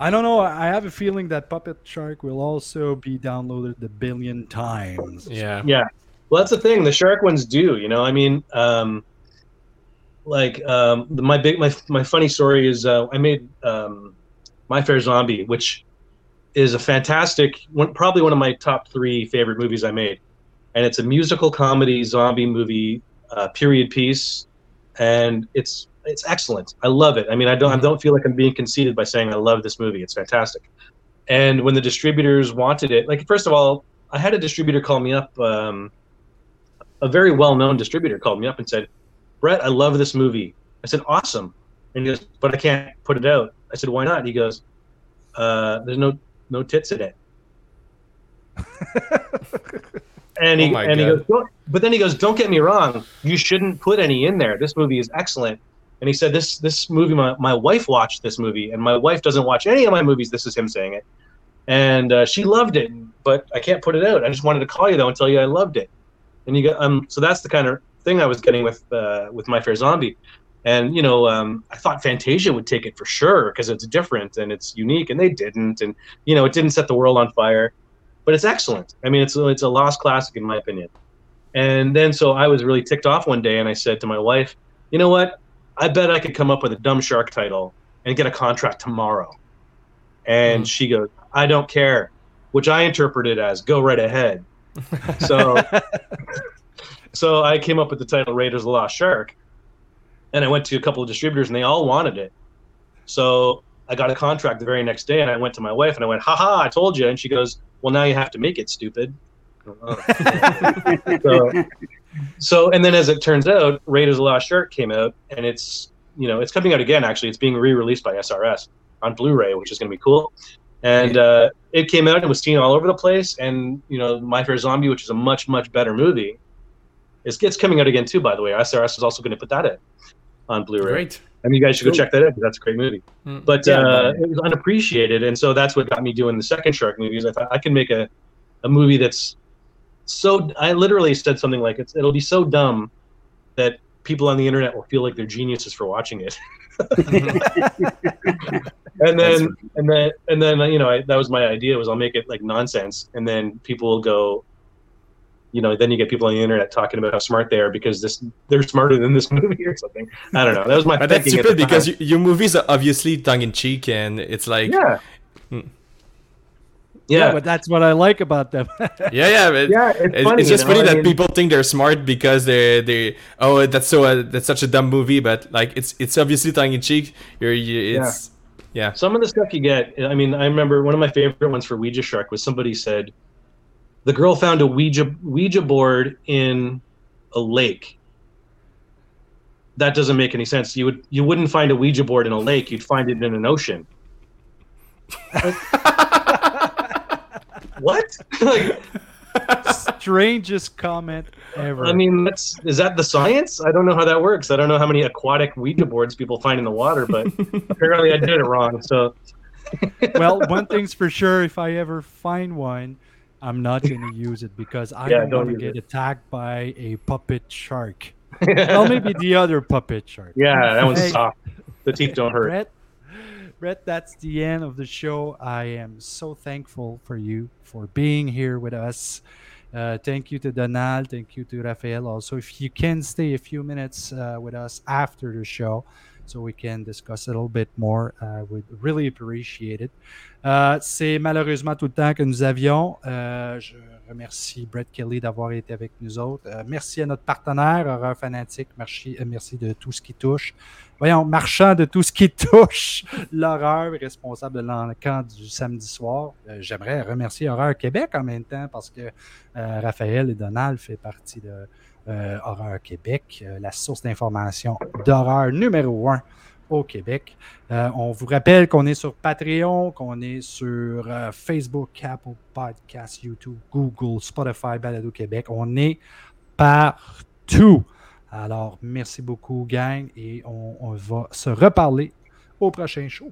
I don't know. I have a feeling that Puppet Shark will also be downloaded a billion times. Yeah. Yeah. Well, that's the thing. The shark ones do. You know, I mean, um, like um, my big my my funny story is uh, I made um, My Fair Zombie, which is a fantastic one, probably one of my top three favorite movies I made, and it's a musical comedy zombie movie, uh, period piece, and it's it's excellent. I love it. I mean, I don't I don't feel like I'm being conceited by saying I love this movie. It's fantastic. And when the distributors wanted it, like first of all, I had a distributor call me up. Um, a very well-known distributor called me up and said, "Brett, I love this movie." I said, "Awesome," and he goes, "But I can't put it out." I said, "Why not?" He goes, uh, "There's no no tits in it." and he Oh and he goes, "Don't-" but then he goes, "Don't get me wrong, you shouldn't put any in there. This movie is excellent." And he said, "This this movie, my my wife watched this movie, and my wife doesn't watch any of my movies." This is him saying it, and uh, she loved it, but I can't put it out. I just wanted to call you though and tell you I loved it. And you got um, so that's the kind of thing I was getting with uh, with My Fair Zombie, and you know um, I thought Fantasia would take it for sure because it's different and it's unique, and they didn't, and you know it didn't set the world on fire, but it's excellent. I mean it's it's a lost classic in my opinion. And then so I was really ticked off one day, and I said to my wife, you know what? I bet I could come up with a dumb shark title and get a contract tomorrow. And she goes, I don't care, which I interpreted as go right ahead. So, so I came up with the title Raiders of the Lost Shark, and I went to a couple of distributors, and they all wanted it. So I got a contract the very next day, and I went to my wife, and I went, "Ha ha! I told you." And she goes, "Well, now you have to make it, stupid." so, so, and then as it turns out, Raiders of the Lost Shark came out, and it's you know it's coming out again. Actually, it's being re-released by SRS on Blu-ray, which is going to be cool. And uh, it came out and was seen all over the place. And you know, My Fair Zombie, which is a much much better movie, is it's coming out again too. By the way, SRS is also going to put that out on Blu-ray. Great. I mean, you guys should go check that out because that's a great movie. Mm. But Yeah, uh, it was unappreciated, and so that's what got me doing the second Shark movies. I thought I can make a, a movie that's so. I literally said something like, "It's it'll be so dumb that people on the internet will feel like they're geniuses for watching it. and then and then and then you know I, that was my idea was I'll make it like nonsense, and then people will go. You know, then you get people on the internet talking about how smart they are because this they're smarter than this movie or something. I don't know. That was my But that's stupid because your movies are obviously tongue in cheek and it's like yeah, Mm. Yeah, but that's what I like about them. yeah, yeah, but Yeah, it's it's, funny, it's just you know, funny I that mean- people think they're smart because they're they oh that's so uh, that's such a dumb movie, but like it's it's obviously tongue in cheek. You're you, it's yeah. Some of the stuff you get, I mean, I remember one of my favorite ones for Ouija Shark was somebody said, the girl found a Ouija Ouija board in a lake. That doesn't make any sense. You would you wouldn't find a Ouija board in a lake. You'd find it in an ocean. what? like, Strangest comment ever. I mean, that's is that the science? I don't know how that works. I don't know how many aquatic Ouija boards people find in the water, but apparently I did it wrong. So well, one thing's for sure: if I ever find one, I'm not going to use it because I Yeah, don't, don't want to get attacked by a puppet shark. well, maybe the other puppet shark. yeah, that one's Hey, soft. The teeth don't hurt. Brett, Brett, that's the end of the show. I am so thankful for you for being here with us. Uh, thank you to Donald. Thank you to Raphael. Also, if you can stay a few minutes uh, with us after the show, so we can discuss a little bit more, uh, we'd really appreciate it. Euh, C'est malheureusement tout le temps que nous avions. Euh, je remercie Brett Kelly d'avoir été avec nous autres. Euh, merci à notre partenaire, Horreur Fanatique. Merci, euh, merci de tout ce qui touche. Voyons, marchand de tout ce qui touche l'horreur, responsable de l'encan du samedi soir. Euh, J'aimerais remercier Horreur Québec en même temps parce que Raphaël et Donald fait partie de Horreur Québec, la source d'information d'horreur numéro un au Québec. Euh, on vous rappelle qu'on est sur Patreon, qu'on est sur euh, Facebook, Apple Podcasts, YouTube, Google, Spotify, Balado Québec. On est partout. Alors, merci beaucoup, gang, et on, on va se reparler au prochain show.